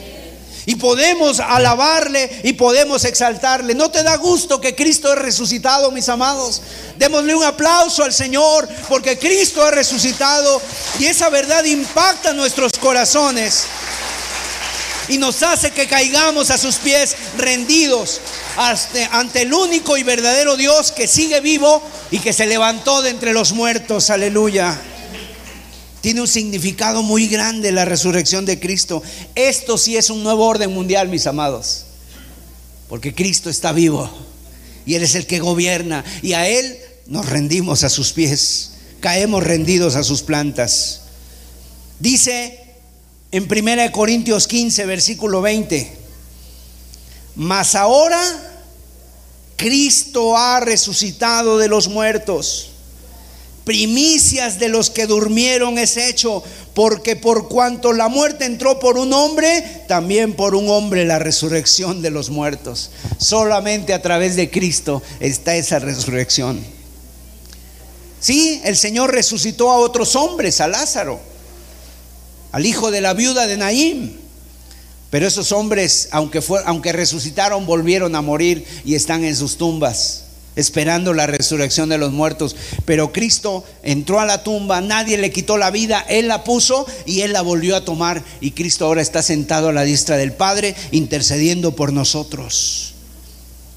Y podemos alabarle y podemos exaltarle. ¿No te da gusto que Cristo es resucitado, mis amados? Démosle un aplauso al Señor porque Cristo ha resucitado y esa verdad impacta nuestros corazones y nos hace que caigamos a sus pies rendidos ante el único y verdadero Dios que sigue vivo y que se levantó de entre los muertos. Aleluya. Tiene un significado muy grande la resurrección de Cristo. Esto sí es un nuevo orden mundial, mis amados. Porque Cristo está vivo y Él es el que gobierna y a Él nos rendimos a sus pies, caemos rendidos a sus plantas. Dice en 1 Corintios 15, versículo 20, mas ahora Cristo ha resucitado de los muertos, primicias de los que durmieron es hecho, porque por cuanto la muerte entró por un hombre, también por un hombre la resurrección de los muertos. Solamente a través de Cristo está esa resurrección. Sí, el Señor resucitó a otros hombres, a Lázaro, al hijo de la viuda de Naim. Pero esos hombres, aunque, fue, aunque resucitaron, volvieron a morir y están en sus tumbas, esperando la resurrección de los muertos. Pero Cristo entró a la tumba, nadie le quitó la vida, Él la puso y Él la volvió a tomar. Y Cristo ahora está sentado a la diestra del Padre, intercediendo por nosotros.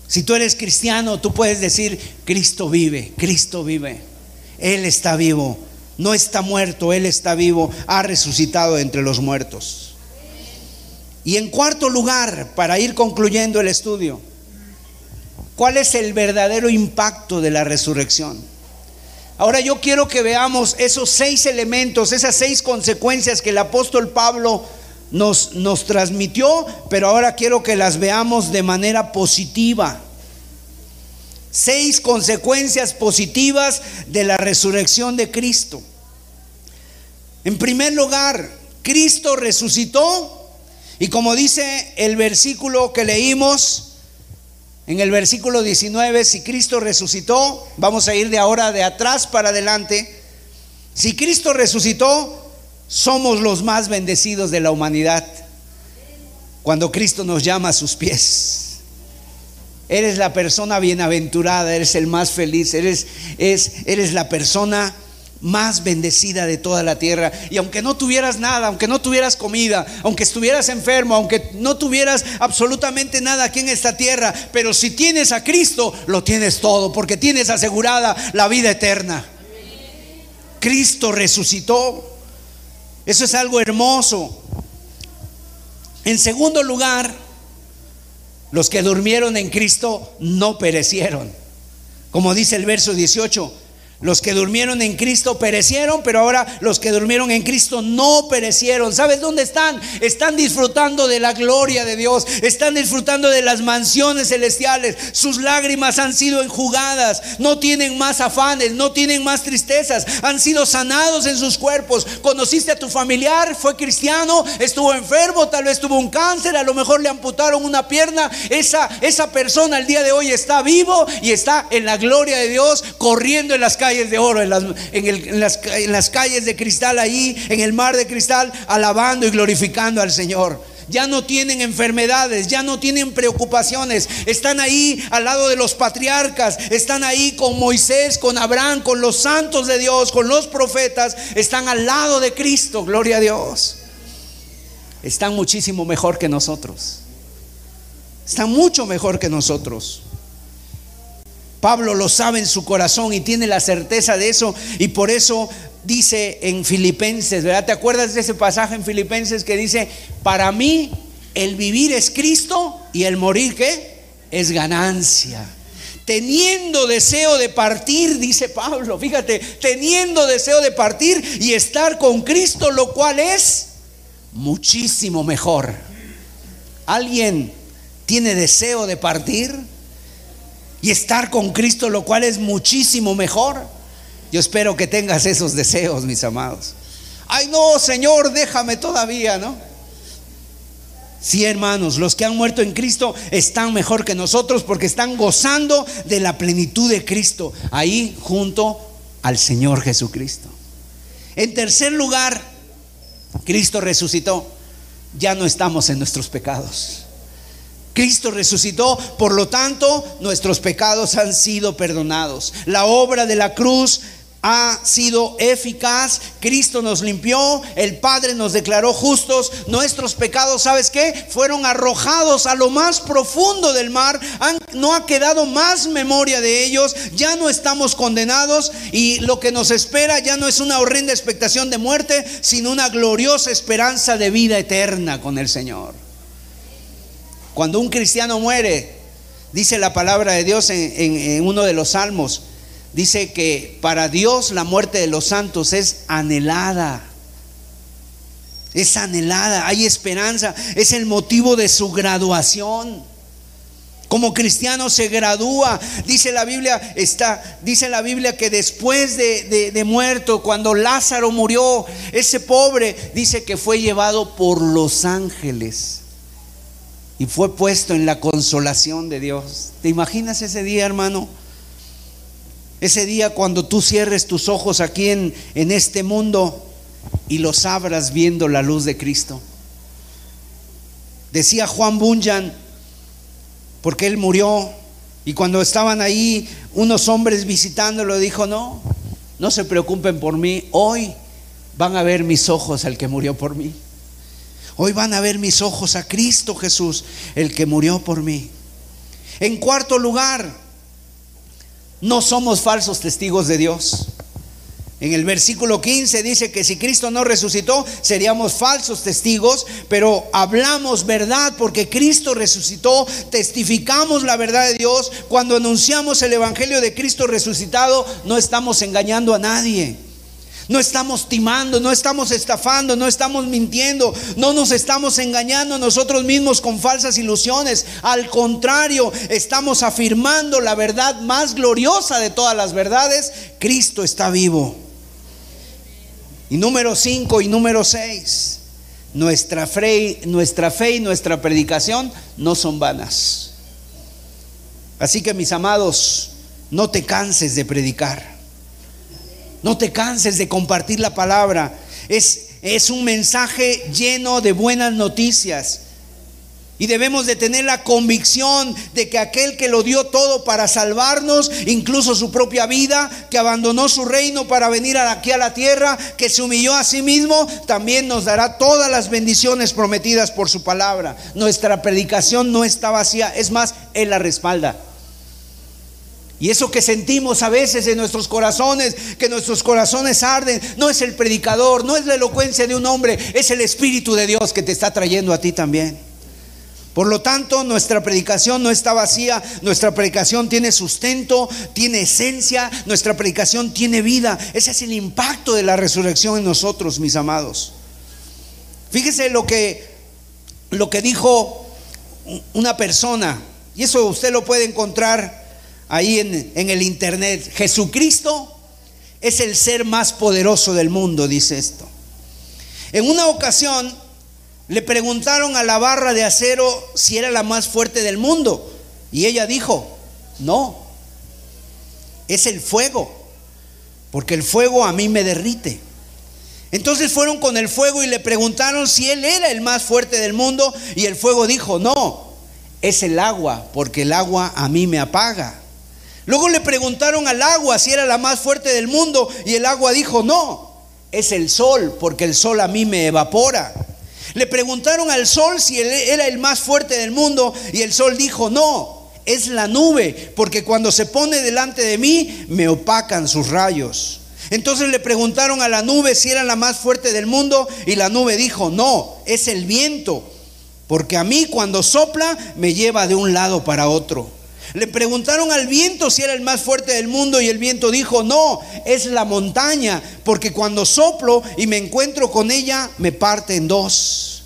Si tú eres cristiano, tú puedes decir, Cristo vive, Cristo vive. Él está vivo, no está muerto, Él está vivo, ha resucitado entre los muertos. Y en cuarto lugar, para ir concluyendo el estudio, ¿cuál es el verdadero impacto de la resurrección? Ahora yo quiero que veamos esos seis elementos, esas seis consecuencias que el apóstol Pablo nos, nos transmitió, pero ahora quiero que las veamos de manera positiva. Seis consecuencias positivas de la resurrección de Cristo. En primer lugar, Cristo resucitó y como dice el versículo que leímos, en el versículo 19, si Cristo resucitó, vamos a ir de ahora de atrás para adelante, si Cristo resucitó, somos los más bendecidos de la humanidad. Cuando Cristo nos llama a sus pies. Eres la persona bienaventurada, eres el más feliz, eres, eres la persona más bendecida de toda la tierra. Y aunque no tuvieras nada, aunque no tuvieras comida, aunque estuvieras enfermo, aunque no tuvieras absolutamente nada aquí en esta tierra, pero si tienes a Cristo, lo tienes todo, porque tienes asegurada la vida eterna. Cristo resucitó. Eso es algo hermoso. En segundo lugar, los que durmieron en Cristo no perecieron. Como dice el verso 18, los que durmieron en Cristo perecieron, pero ahora los que durmieron en Cristo no perecieron. ¿Sabes dónde están? Están disfrutando de la gloria de Dios, están disfrutando de las mansiones celestiales. Sus lágrimas han sido enjugadas, no tienen más afanes, no tienen más tristezas, han sido sanados en sus cuerpos. Conociste a tu familiar, fue cristiano, estuvo enfermo, tal vez tuvo un cáncer, a lo mejor le amputaron una pierna. Esa, esa persona el día de hoy está vivo y está en la gloria de Dios, corriendo en las calles de oro, en las, en, las, en las calles de cristal ahí, en el mar de cristal, alabando y glorificando al Señor ya no tienen enfermedades, ya no tienen preocupaciones, están ahí al lado de los patriarcas, están ahí con Moisés, con Abraham, con los santos de Dios, con los profetas, están al lado de Cristo, gloria a Dios. Están muchísimo mejor que nosotros, están mucho mejor que nosotros. Pablo lo sabe en su corazón y tiene la certeza de eso y por eso dice en Filipenses, ¿verdad? ¿Te acuerdas de ese pasaje en Filipenses que dice, para mí el vivir es Cristo y el morir qué? Es ganancia. Teniendo deseo de partir, dice Pablo, fíjate, teniendo deseo de partir y estar con Cristo, lo cual es muchísimo mejor. ¿Alguien tiene deseo de partir? Y estar con Cristo, lo cual es muchísimo mejor. Yo espero que tengas esos deseos, mis amados. Ay, no, Señor, déjame todavía, ¿no? Sí, hermanos, los que han muerto en Cristo están mejor que nosotros porque están gozando de la plenitud de Cristo, ahí junto al Señor Jesucristo. En tercer lugar, Cristo resucitó. Ya no estamos en nuestros pecados. Cristo resucitó, por lo tanto nuestros pecados han sido perdonados. La obra de la cruz ha sido eficaz, Cristo nos limpió, el Padre nos declaró justos, nuestros pecados, ¿sabes qué? Fueron arrojados a lo más profundo del mar, no ha quedado más memoria de ellos, ya no estamos condenados y lo que nos espera ya no es una horrenda expectación de muerte, sino una gloriosa esperanza de vida eterna con el Señor. Cuando un cristiano muere, dice la palabra de Dios en, uno de los salmos, dice que para Dios la muerte de los santos es anhelada. Es anhelada, hay esperanza, es el motivo de su graduación. Como cristiano se gradúa, dice la Biblia, está, dice la Biblia que después de, muerto, cuando Lázaro murió, ese pobre dice que fue llevado por los ángeles y fue puesto en la consolación de Dios. ¿Te imaginas ese día, hermano? Ese día cuando tú cierres tus ojos aquí en, en este mundo y los abras viendo la luz de Cristo. Decía Juan Bunyan, porque él murió, y cuando estaban ahí unos hombres visitándolo, dijo, no, no se preocupen por mí, hoy van a ver mis ojos al que murió por mí. Hoy van a ver mis ojos a Cristo Jesús, el que murió por mí. En cuarto lugar, no somos falsos testigos de Dios. En el versículo 15 dice que si Cristo no resucitó, seríamos falsos testigos, pero hablamos verdad porque Cristo resucitó, testificamos la verdad de Dios. Cuando anunciamos el Evangelio de Cristo resucitado, no estamos engañando a nadie. No estamos timando, no estamos estafando, no estamos mintiendo, no nos estamos engañando nosotros mismos con falsas ilusiones. Al contrario, estamos afirmando la verdad más gloriosa de todas las verdades. Cristo está vivo. Y número 5 y número 6. Nuestra nuestra fe y nuestra predicación no son vanas. Así que mis amados, no te canses de predicar. No te canses de compartir la palabra. Es, es un mensaje lleno de buenas noticias. Y debemos de tener la convicción de que aquel que lo dio todo para salvarnos, incluso su propia vida, que abandonó su reino para venir aquí a la tierra, que se humilló a sí mismo, también nos dará todas las bendiciones prometidas por su palabra. Nuestra predicación no está vacía, es más, Él la respalda. Y eso que sentimos a veces en nuestros corazones, que nuestros corazones arden, no es el predicador, no es la elocuencia de un hombre, es el Espíritu de Dios que te está trayendo a ti también. Por lo tanto, nuestra predicación no está vacía, nuestra predicación tiene sustento, tiene esencia, nuestra predicación tiene vida. Ese es el impacto de la resurrección en nosotros, mis amados. Fíjese lo que, lo que dijo una persona, y eso usted lo puede encontrar ahí en, en el internet, Jesucristo es el ser más poderoso del mundo, dice esto. En una ocasión le preguntaron a la barra de acero si era la más fuerte del mundo y ella dijo, no, es el fuego, porque el fuego a mí me derrite. Entonces fueron con el fuego y le preguntaron si él era el más fuerte del mundo y el fuego dijo, no, es el agua, porque el agua a mí me apaga. Luego le preguntaron al agua si era la más fuerte del mundo y el agua dijo, no, es el sol, porque el sol a mí me evapora. Le preguntaron al sol si era el más fuerte del mundo y el sol dijo, no, es la nube, porque cuando se pone delante de mí me opacan sus rayos. Entonces le preguntaron a la nube si era la más fuerte del mundo y la nube dijo, no, es el viento, porque a mí cuando sopla me lleva de un lado para otro. Le preguntaron al viento si era el más fuerte del mundo y el viento dijo, no, es la montaña, porque cuando soplo y me encuentro con ella, me parte en dos.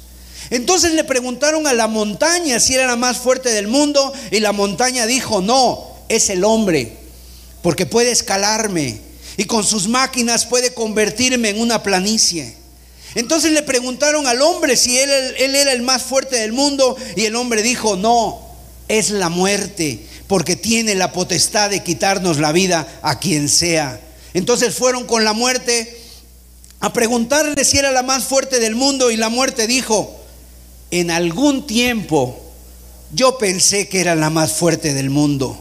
Entonces le preguntaron a la montaña si era la más fuerte del mundo y la montaña dijo, no, es el hombre, porque puede escalarme y con sus máquinas puede convertirme en una planicie. Entonces le preguntaron al hombre si él, él, era el más fuerte del mundo y el hombre dijo, no, es la muerte, porque tiene la potestad de quitarnos la vida a quien sea. Entonces fueron con la muerte a preguntarle si era la más fuerte del mundo y la muerte dijo, en algún tiempo yo pensé que era la más fuerte del mundo,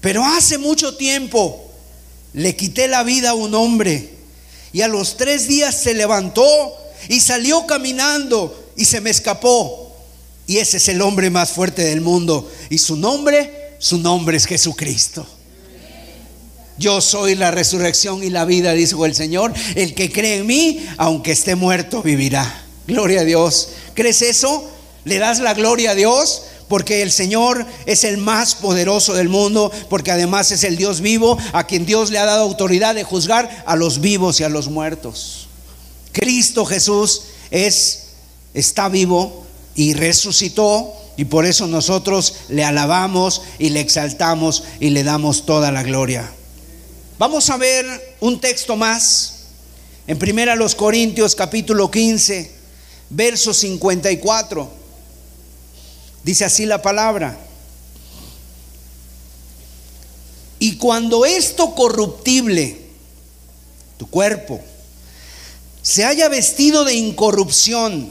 pero hace mucho tiempo le quité la vida a un hombre y a los tres días se levantó y salió caminando y se me escapó. Y ese es el hombre más fuerte del mundo. Y su nombre su nombre es Jesucristo. Yo soy la resurrección y la vida, dijo el Señor. El que cree en mí, aunque esté muerto, vivirá. Gloria a Dios. ¿Crees eso? ¿Le das la gloria a Dios? Porque el Señor es el más poderoso del mundo, porque además es el Dios vivo, a quien Dios le ha dado autoridad de juzgar a los vivos y a los muertos. Cristo Jesús es, está vivo y resucitó y por eso nosotros le alabamos y le exaltamos y le damos toda la gloria. Vamos a ver un texto más en Primera los Corintios capítulo 15, verso 54. Dice así la palabra. Y cuando esto corruptible, tu cuerpo, se haya vestido de incorrupción,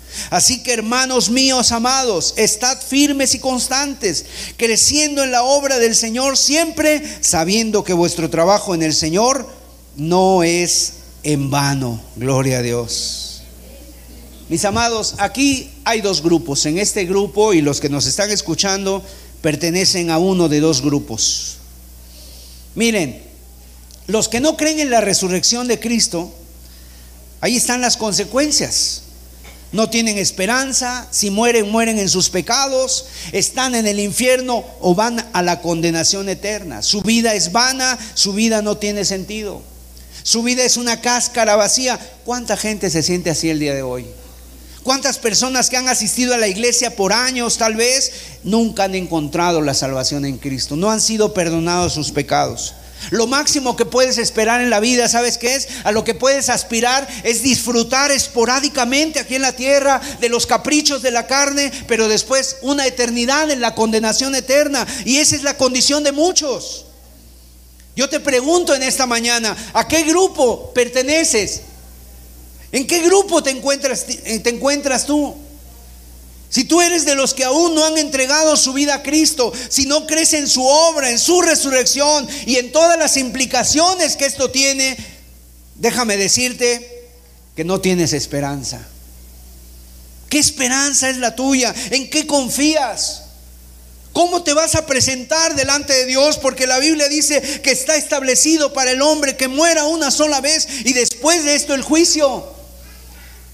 Así que hermanos míos amados, estad firmes y constantes, creciendo en la obra del Señor siempre, sabiendo que vuestro trabajo en el Señor no es en vano. Gloria a Dios. Mis amados, aquí hay dos grupos. En este grupo y los que nos están escuchando pertenecen a uno de dos grupos. Miren, los que no creen en la resurrección de Cristo, ahí están las consecuencias. No tienen esperanza, si mueren, mueren en sus pecados, están en el infierno o van a la condenación eterna. Su vida es vana, su vida no tiene sentido. Su vida es una cáscara vacía. ¿Cuánta gente se siente así el día de hoy? ¿Cuántas personas que han asistido a la iglesia por años tal vez nunca han encontrado la salvación en Cristo? No han sido perdonados sus pecados. Lo máximo que puedes esperar en la vida, ¿sabes qué es? A lo que puedes aspirar es disfrutar esporádicamente aquí en la tierra de los caprichos de la carne, pero después una eternidad en la condenación eterna. Y esa es la condición de muchos. Yo te pregunto en esta mañana, ¿a qué grupo perteneces? ¿En qué grupo te encuentras, te encuentras tú? Si tú eres de los que aún no han entregado su vida a Cristo, si no crees en su obra, en su resurrección y en todas las implicaciones que esto tiene, déjame decirte que no tienes esperanza. ¿Qué esperanza es la tuya? ¿En qué confías? ¿Cómo te vas a presentar delante de Dios? Porque la Biblia dice que está establecido para el hombre que muera una sola vez y después de esto el juicio.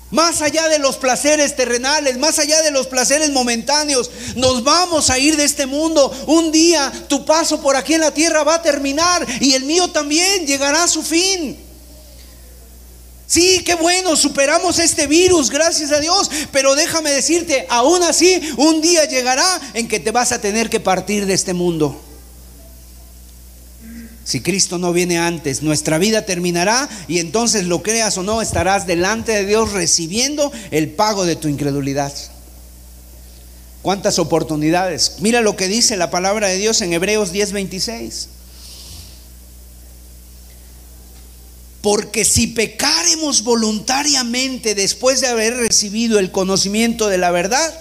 Más allá de los placeres terrenales, más allá de los placeres momentáneos, nos vamos a ir de este mundo. Un día tu paso por aquí en la tierra va a terminar y el mío también llegará a su fin. Sí, qué bueno, superamos este virus, gracias a Dios, pero déjame decirte, aún así, un día llegará en que te vas a tener que partir de este mundo. Si Cristo no viene antes, nuestra vida terminará y entonces lo creas o no, estarás delante de Dios recibiendo el pago de tu incredulidad. ¿Cuántas oportunidades? Mira lo que dice la palabra de Dios en Hebreos 10:26. Porque si pecaremos voluntariamente después de haber recibido el conocimiento de la verdad,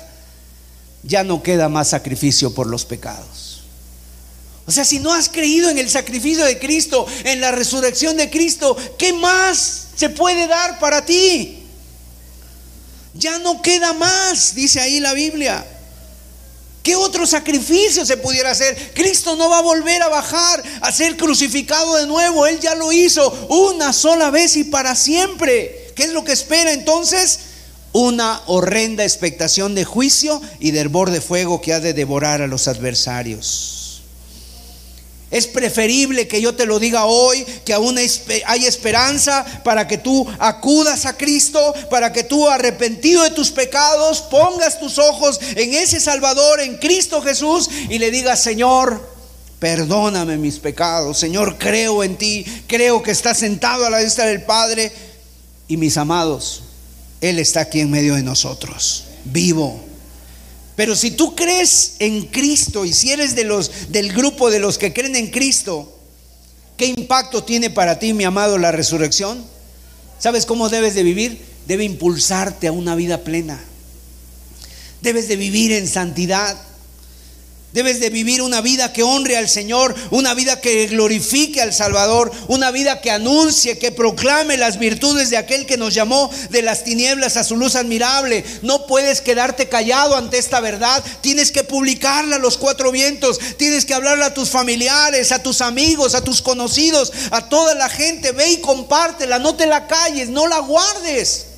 ya no queda más sacrificio por los pecados. O sea, si no has creído en el sacrificio de Cristo, en la resurrección de Cristo, ¿qué más se puede dar para ti? Ya no queda más, dice ahí la Biblia. ¿Qué otro sacrificio se pudiera hacer? Cristo no va a volver a bajar a ser crucificado de nuevo. Él ya lo hizo una sola vez y para siempre. ¿Qué es lo que espera entonces? Una horrenda expectación de juicio y de hervor de fuego que ha de devorar a los adversarios. Es preferible que yo te lo diga hoy, que aún hay esperanza para que tú acudas a Cristo, para que tú arrepentido de tus pecados, pongas tus ojos en ese Salvador, en Cristo Jesús, y le digas, Señor, perdóname mis pecados, Señor, creo en ti, creo que estás sentado a la vista del Padre, y mis amados, Él está aquí en medio de nosotros, vivo pero si tú crees en Cristo y si eres de los del grupo de los que creen en Cristo, ¿qué impacto tiene para ti, mi amado, la resurrección? ¿Sabes cómo debes de vivir? Debe impulsarte a una vida plena. Debes de vivir en santidad. Debes de vivir una vida que honre al Señor, una vida que glorifique al Salvador, una vida que anuncie, que proclame las virtudes de aquel que nos llamó de las tinieblas a su luz admirable. No puedes quedarte callado ante esta verdad, tienes que publicarla a los cuatro vientos, tienes que hablarla a tus familiares, a tus amigos, a tus conocidos, a toda la gente. Ve y compártela, no te la calles, no la guardes.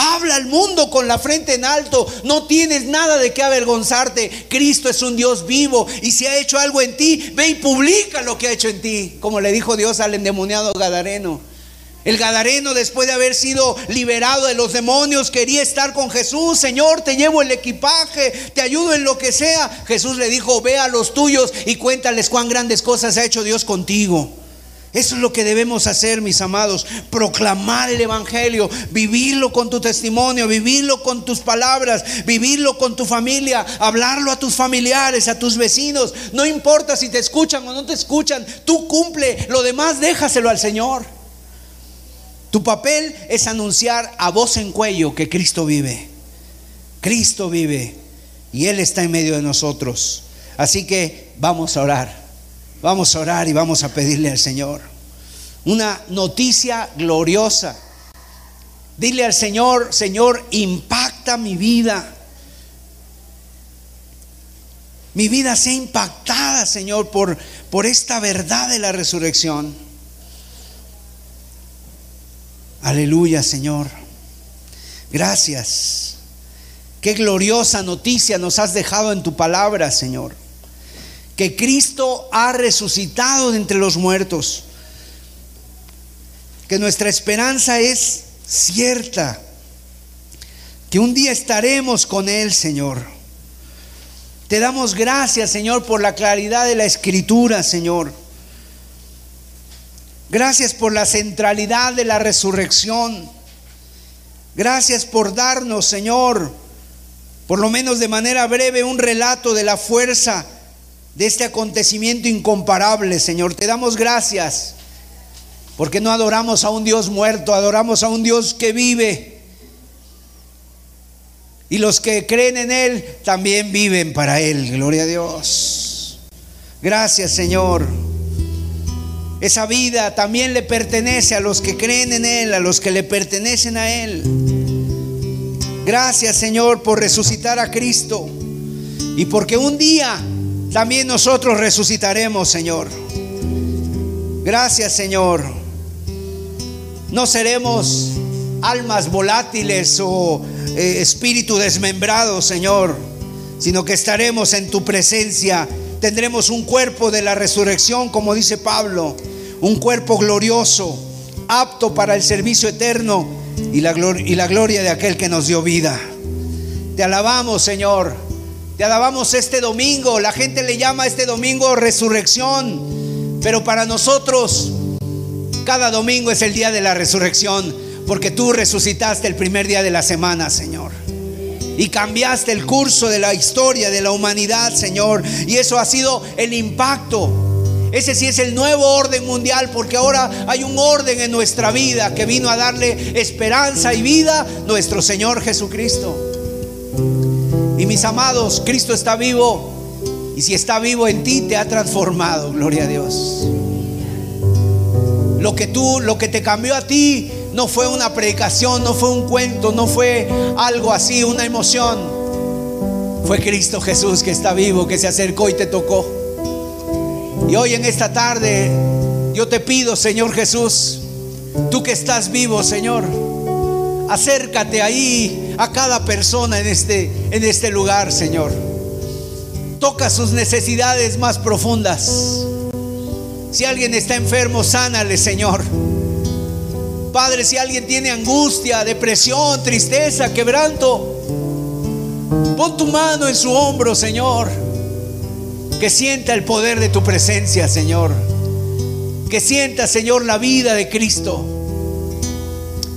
Habla al mundo con la frente en alto. No tienes nada de qué avergonzarte. Cristo es un Dios vivo. Y si ha hecho algo en ti, ve y publica lo que ha hecho en ti. Como le dijo Dios al endemoniado Gadareno. El Gadareno, después de haber sido liberado de los demonios, quería estar con Jesús. Señor, te llevo el equipaje, te ayudo en lo que sea. Jesús le dijo, ve a los tuyos y cuéntales cuán grandes cosas ha hecho Dios contigo. Eso es lo que debemos hacer, mis amados. Proclamar el Evangelio, vivirlo con tu testimonio, vivirlo con tus palabras, vivirlo con tu familia, hablarlo a tus familiares, a tus vecinos. No importa si te escuchan o no te escuchan, tú cumple, lo demás déjaselo al Señor. Tu papel es anunciar a voz en cuello que Cristo vive. Cristo vive y Él está en medio de nosotros. Así que vamos a orar. Vamos a orar y vamos a pedirle al Señor. una noticia gloriosa. Dile al Señor, Señor, impacta mi vida. Mi vida sea impactada, Señor, por, por esta verdad de la resurrección. Aleluya, Señor. Gracias. Qué gloriosa noticia nos has dejado en tu palabra, Señor. Que Cristo ha resucitado de entre los muertos. Que nuestra esperanza es cierta. Que un día estaremos con Él, Señor. Te damos gracias, Señor, por la claridad de la escritura, Señor. Gracias por la centralidad de la resurrección. Gracias por darnos, Señor, por lo menos de manera breve, un relato de la fuerza de este acontecimiento incomparable, Señor. Te damos gracias porque no adoramos a un Dios muerto, adoramos a un Dios que vive. Y los que creen en Él también viven para Él. Gloria a Dios. Gracias, Señor. Esa vida también le pertenece a los que creen en Él, a los que le pertenecen a Él. Gracias Señor por resucitar a Cristo y porque un día también nosotros resucitaremos, Señor. Gracias Señor. No seremos almas volátiles o eh, espíritu desmembrado, Señor, sino que estaremos en tu presencia. Tendremos un cuerpo de la resurrección, como dice Pablo un cuerpo glorioso, apto para el servicio eterno y la, y la gloria de aquel que nos dio vida. Te alabamos, Señor. Te alabamos este domingo. La gente le llama este domingo resurrección. Pero para nosotros, cada domingo es el día de la resurrección. Porque tú resucitaste el primer día de la semana, Señor. Y cambiaste el curso de la historia de la humanidad, Señor. Y eso ha sido el impacto ese sí es el nuevo orden mundial porque ahora hay un orden en nuestra vida que vino a darle esperanza y vida nuestro Señor Jesucristo. Y mis amados, Cristo está vivo y si está vivo en ti te ha transformado, gloria a Dios. Lo que tú, lo que te cambió a ti no fue una predicación, no fue un cuento, no fue algo así, una emoción. Fue Cristo Jesús que está vivo, que se acercó y te tocó. Y hoy en esta tarde yo te pido, Señor Jesús, tú que estás vivo, Señor, acércate ahí a cada persona en este, en este lugar, Señor. Toca sus necesidades más profundas. Si alguien está enfermo, sánale, Señor. Padre, si alguien tiene angustia, depresión, tristeza, quebranto, pon tu mano en su hombro, Señor que sienta el poder de tu presencia, Señor. Que sienta, Señor, la vida de Cristo.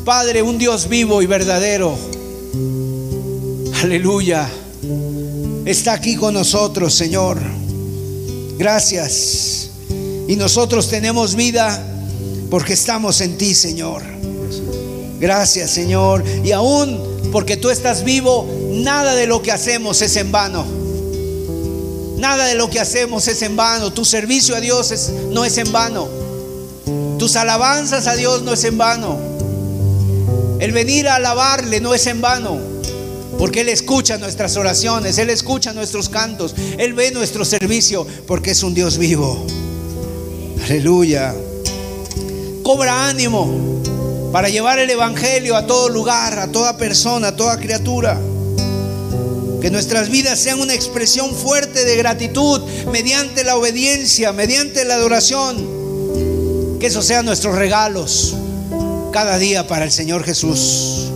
Padre, un Dios vivo y verdadero. Aleluya. Está aquí con nosotros, Señor. Gracias. Y nosotros tenemos vida porque estamos en ti, Señor. Gracias, Señor. Y aún porque tú estás vivo, nada de lo que hacemos es en vano. Nada de lo que hacemos es en vano. Tu servicio a Dios no es en vano. Tus alabanzas a Dios no es en vano. El venir a alabarle no es en vano. Porque Él escucha nuestras oraciones, Él escucha nuestros cantos, Él ve nuestro servicio porque es un Dios vivo. Aleluya. Cobra ánimo para llevar el Evangelio a todo lugar, a toda persona, a toda criatura. Que nuestras vidas sean una expresión fuerte de gratitud mediante la obediencia, mediante la adoración. Que esos sean nuestros regalos cada día para el Señor Jesús.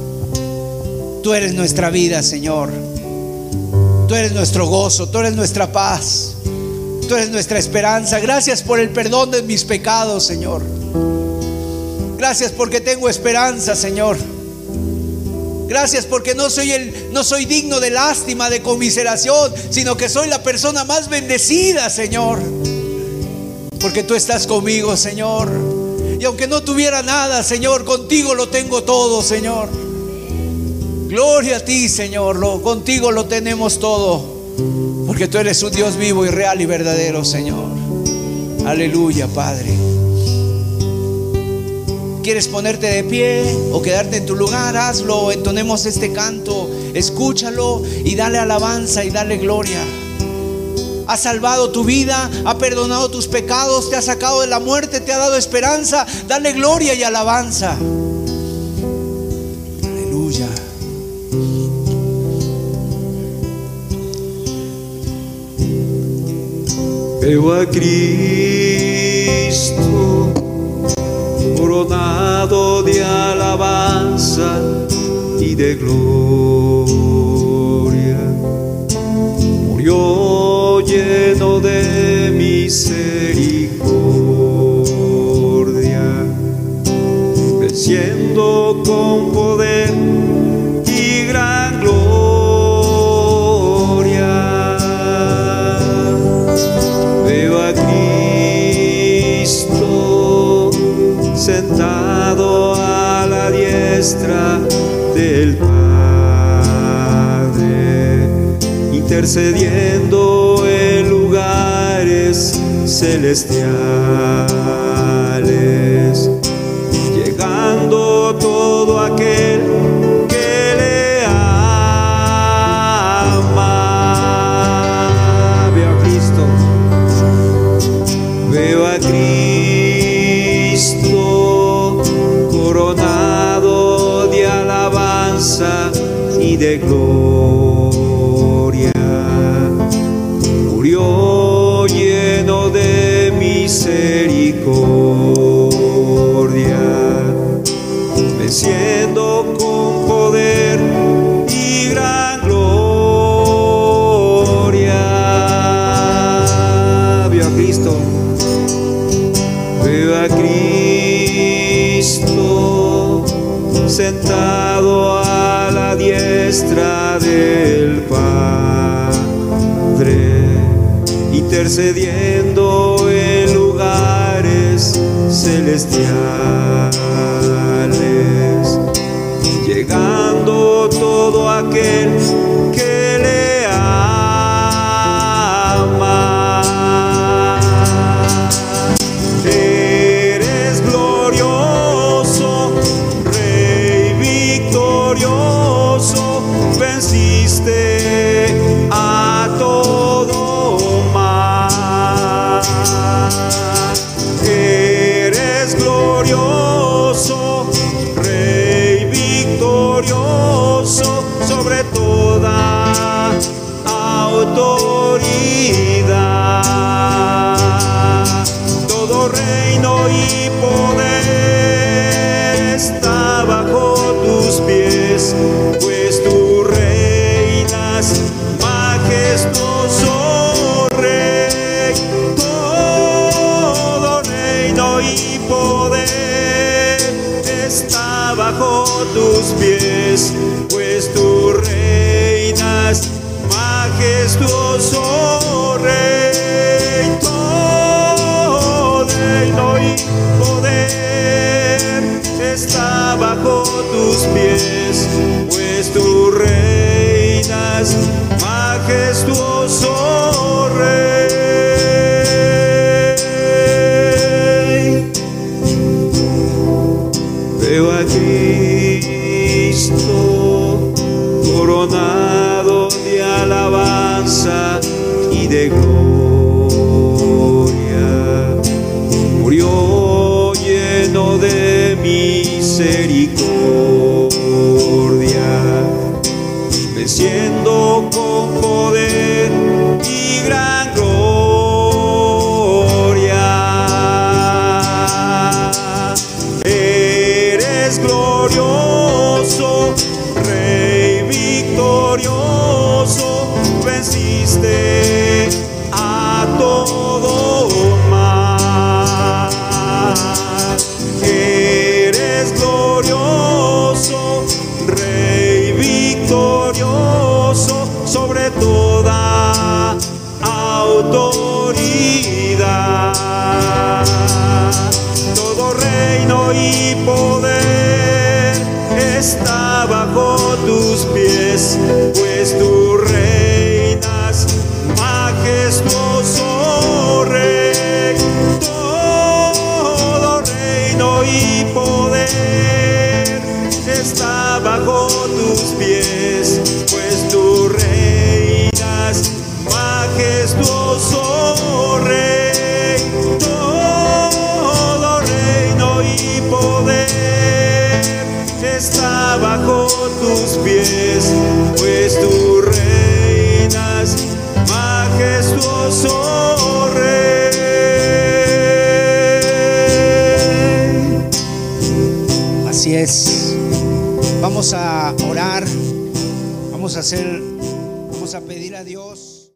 Tú eres nuestra vida, Señor. Tú eres nuestro gozo, tú eres nuestra paz. Tú eres nuestra esperanza. Gracias por el perdón de mis pecados, Señor. Gracias porque tengo esperanza, Señor. Gracias porque no soy el no soy digno de lástima, de conmiseración, sino que soy la persona más bendecida, Señor. Porque tú estás conmigo, Señor. Aunque no tuviera nada, Señor, contigo lo tengo todo, Señor. Gloria a ti, Señor. Lo, contigo lo tenemos todo. Porque tú eres un Dios vivo y real y verdadero, Señor. Aleluya, Padre. ¿Quieres ponerte de pie o quedarte en tu lugar? Hazlo, entonemos este canto, escúchalo y dale alabanza y dale gloria ha salvado tu vida, ha perdonado tus pecados, te ha sacado de la muerte, te ha dado esperanza. Dale gloria y alabanza. Aleluya. Veo a Cristo coronado de alabanza y de gloria. lleno de misericordia, creciendo con poder y gran gloria. Veo a Cristo sentado a la diestra del Padre, intercediendo celestiales. sentado a la diestra del Padre, intercediendo en lugares celestiales, llegando todo aquel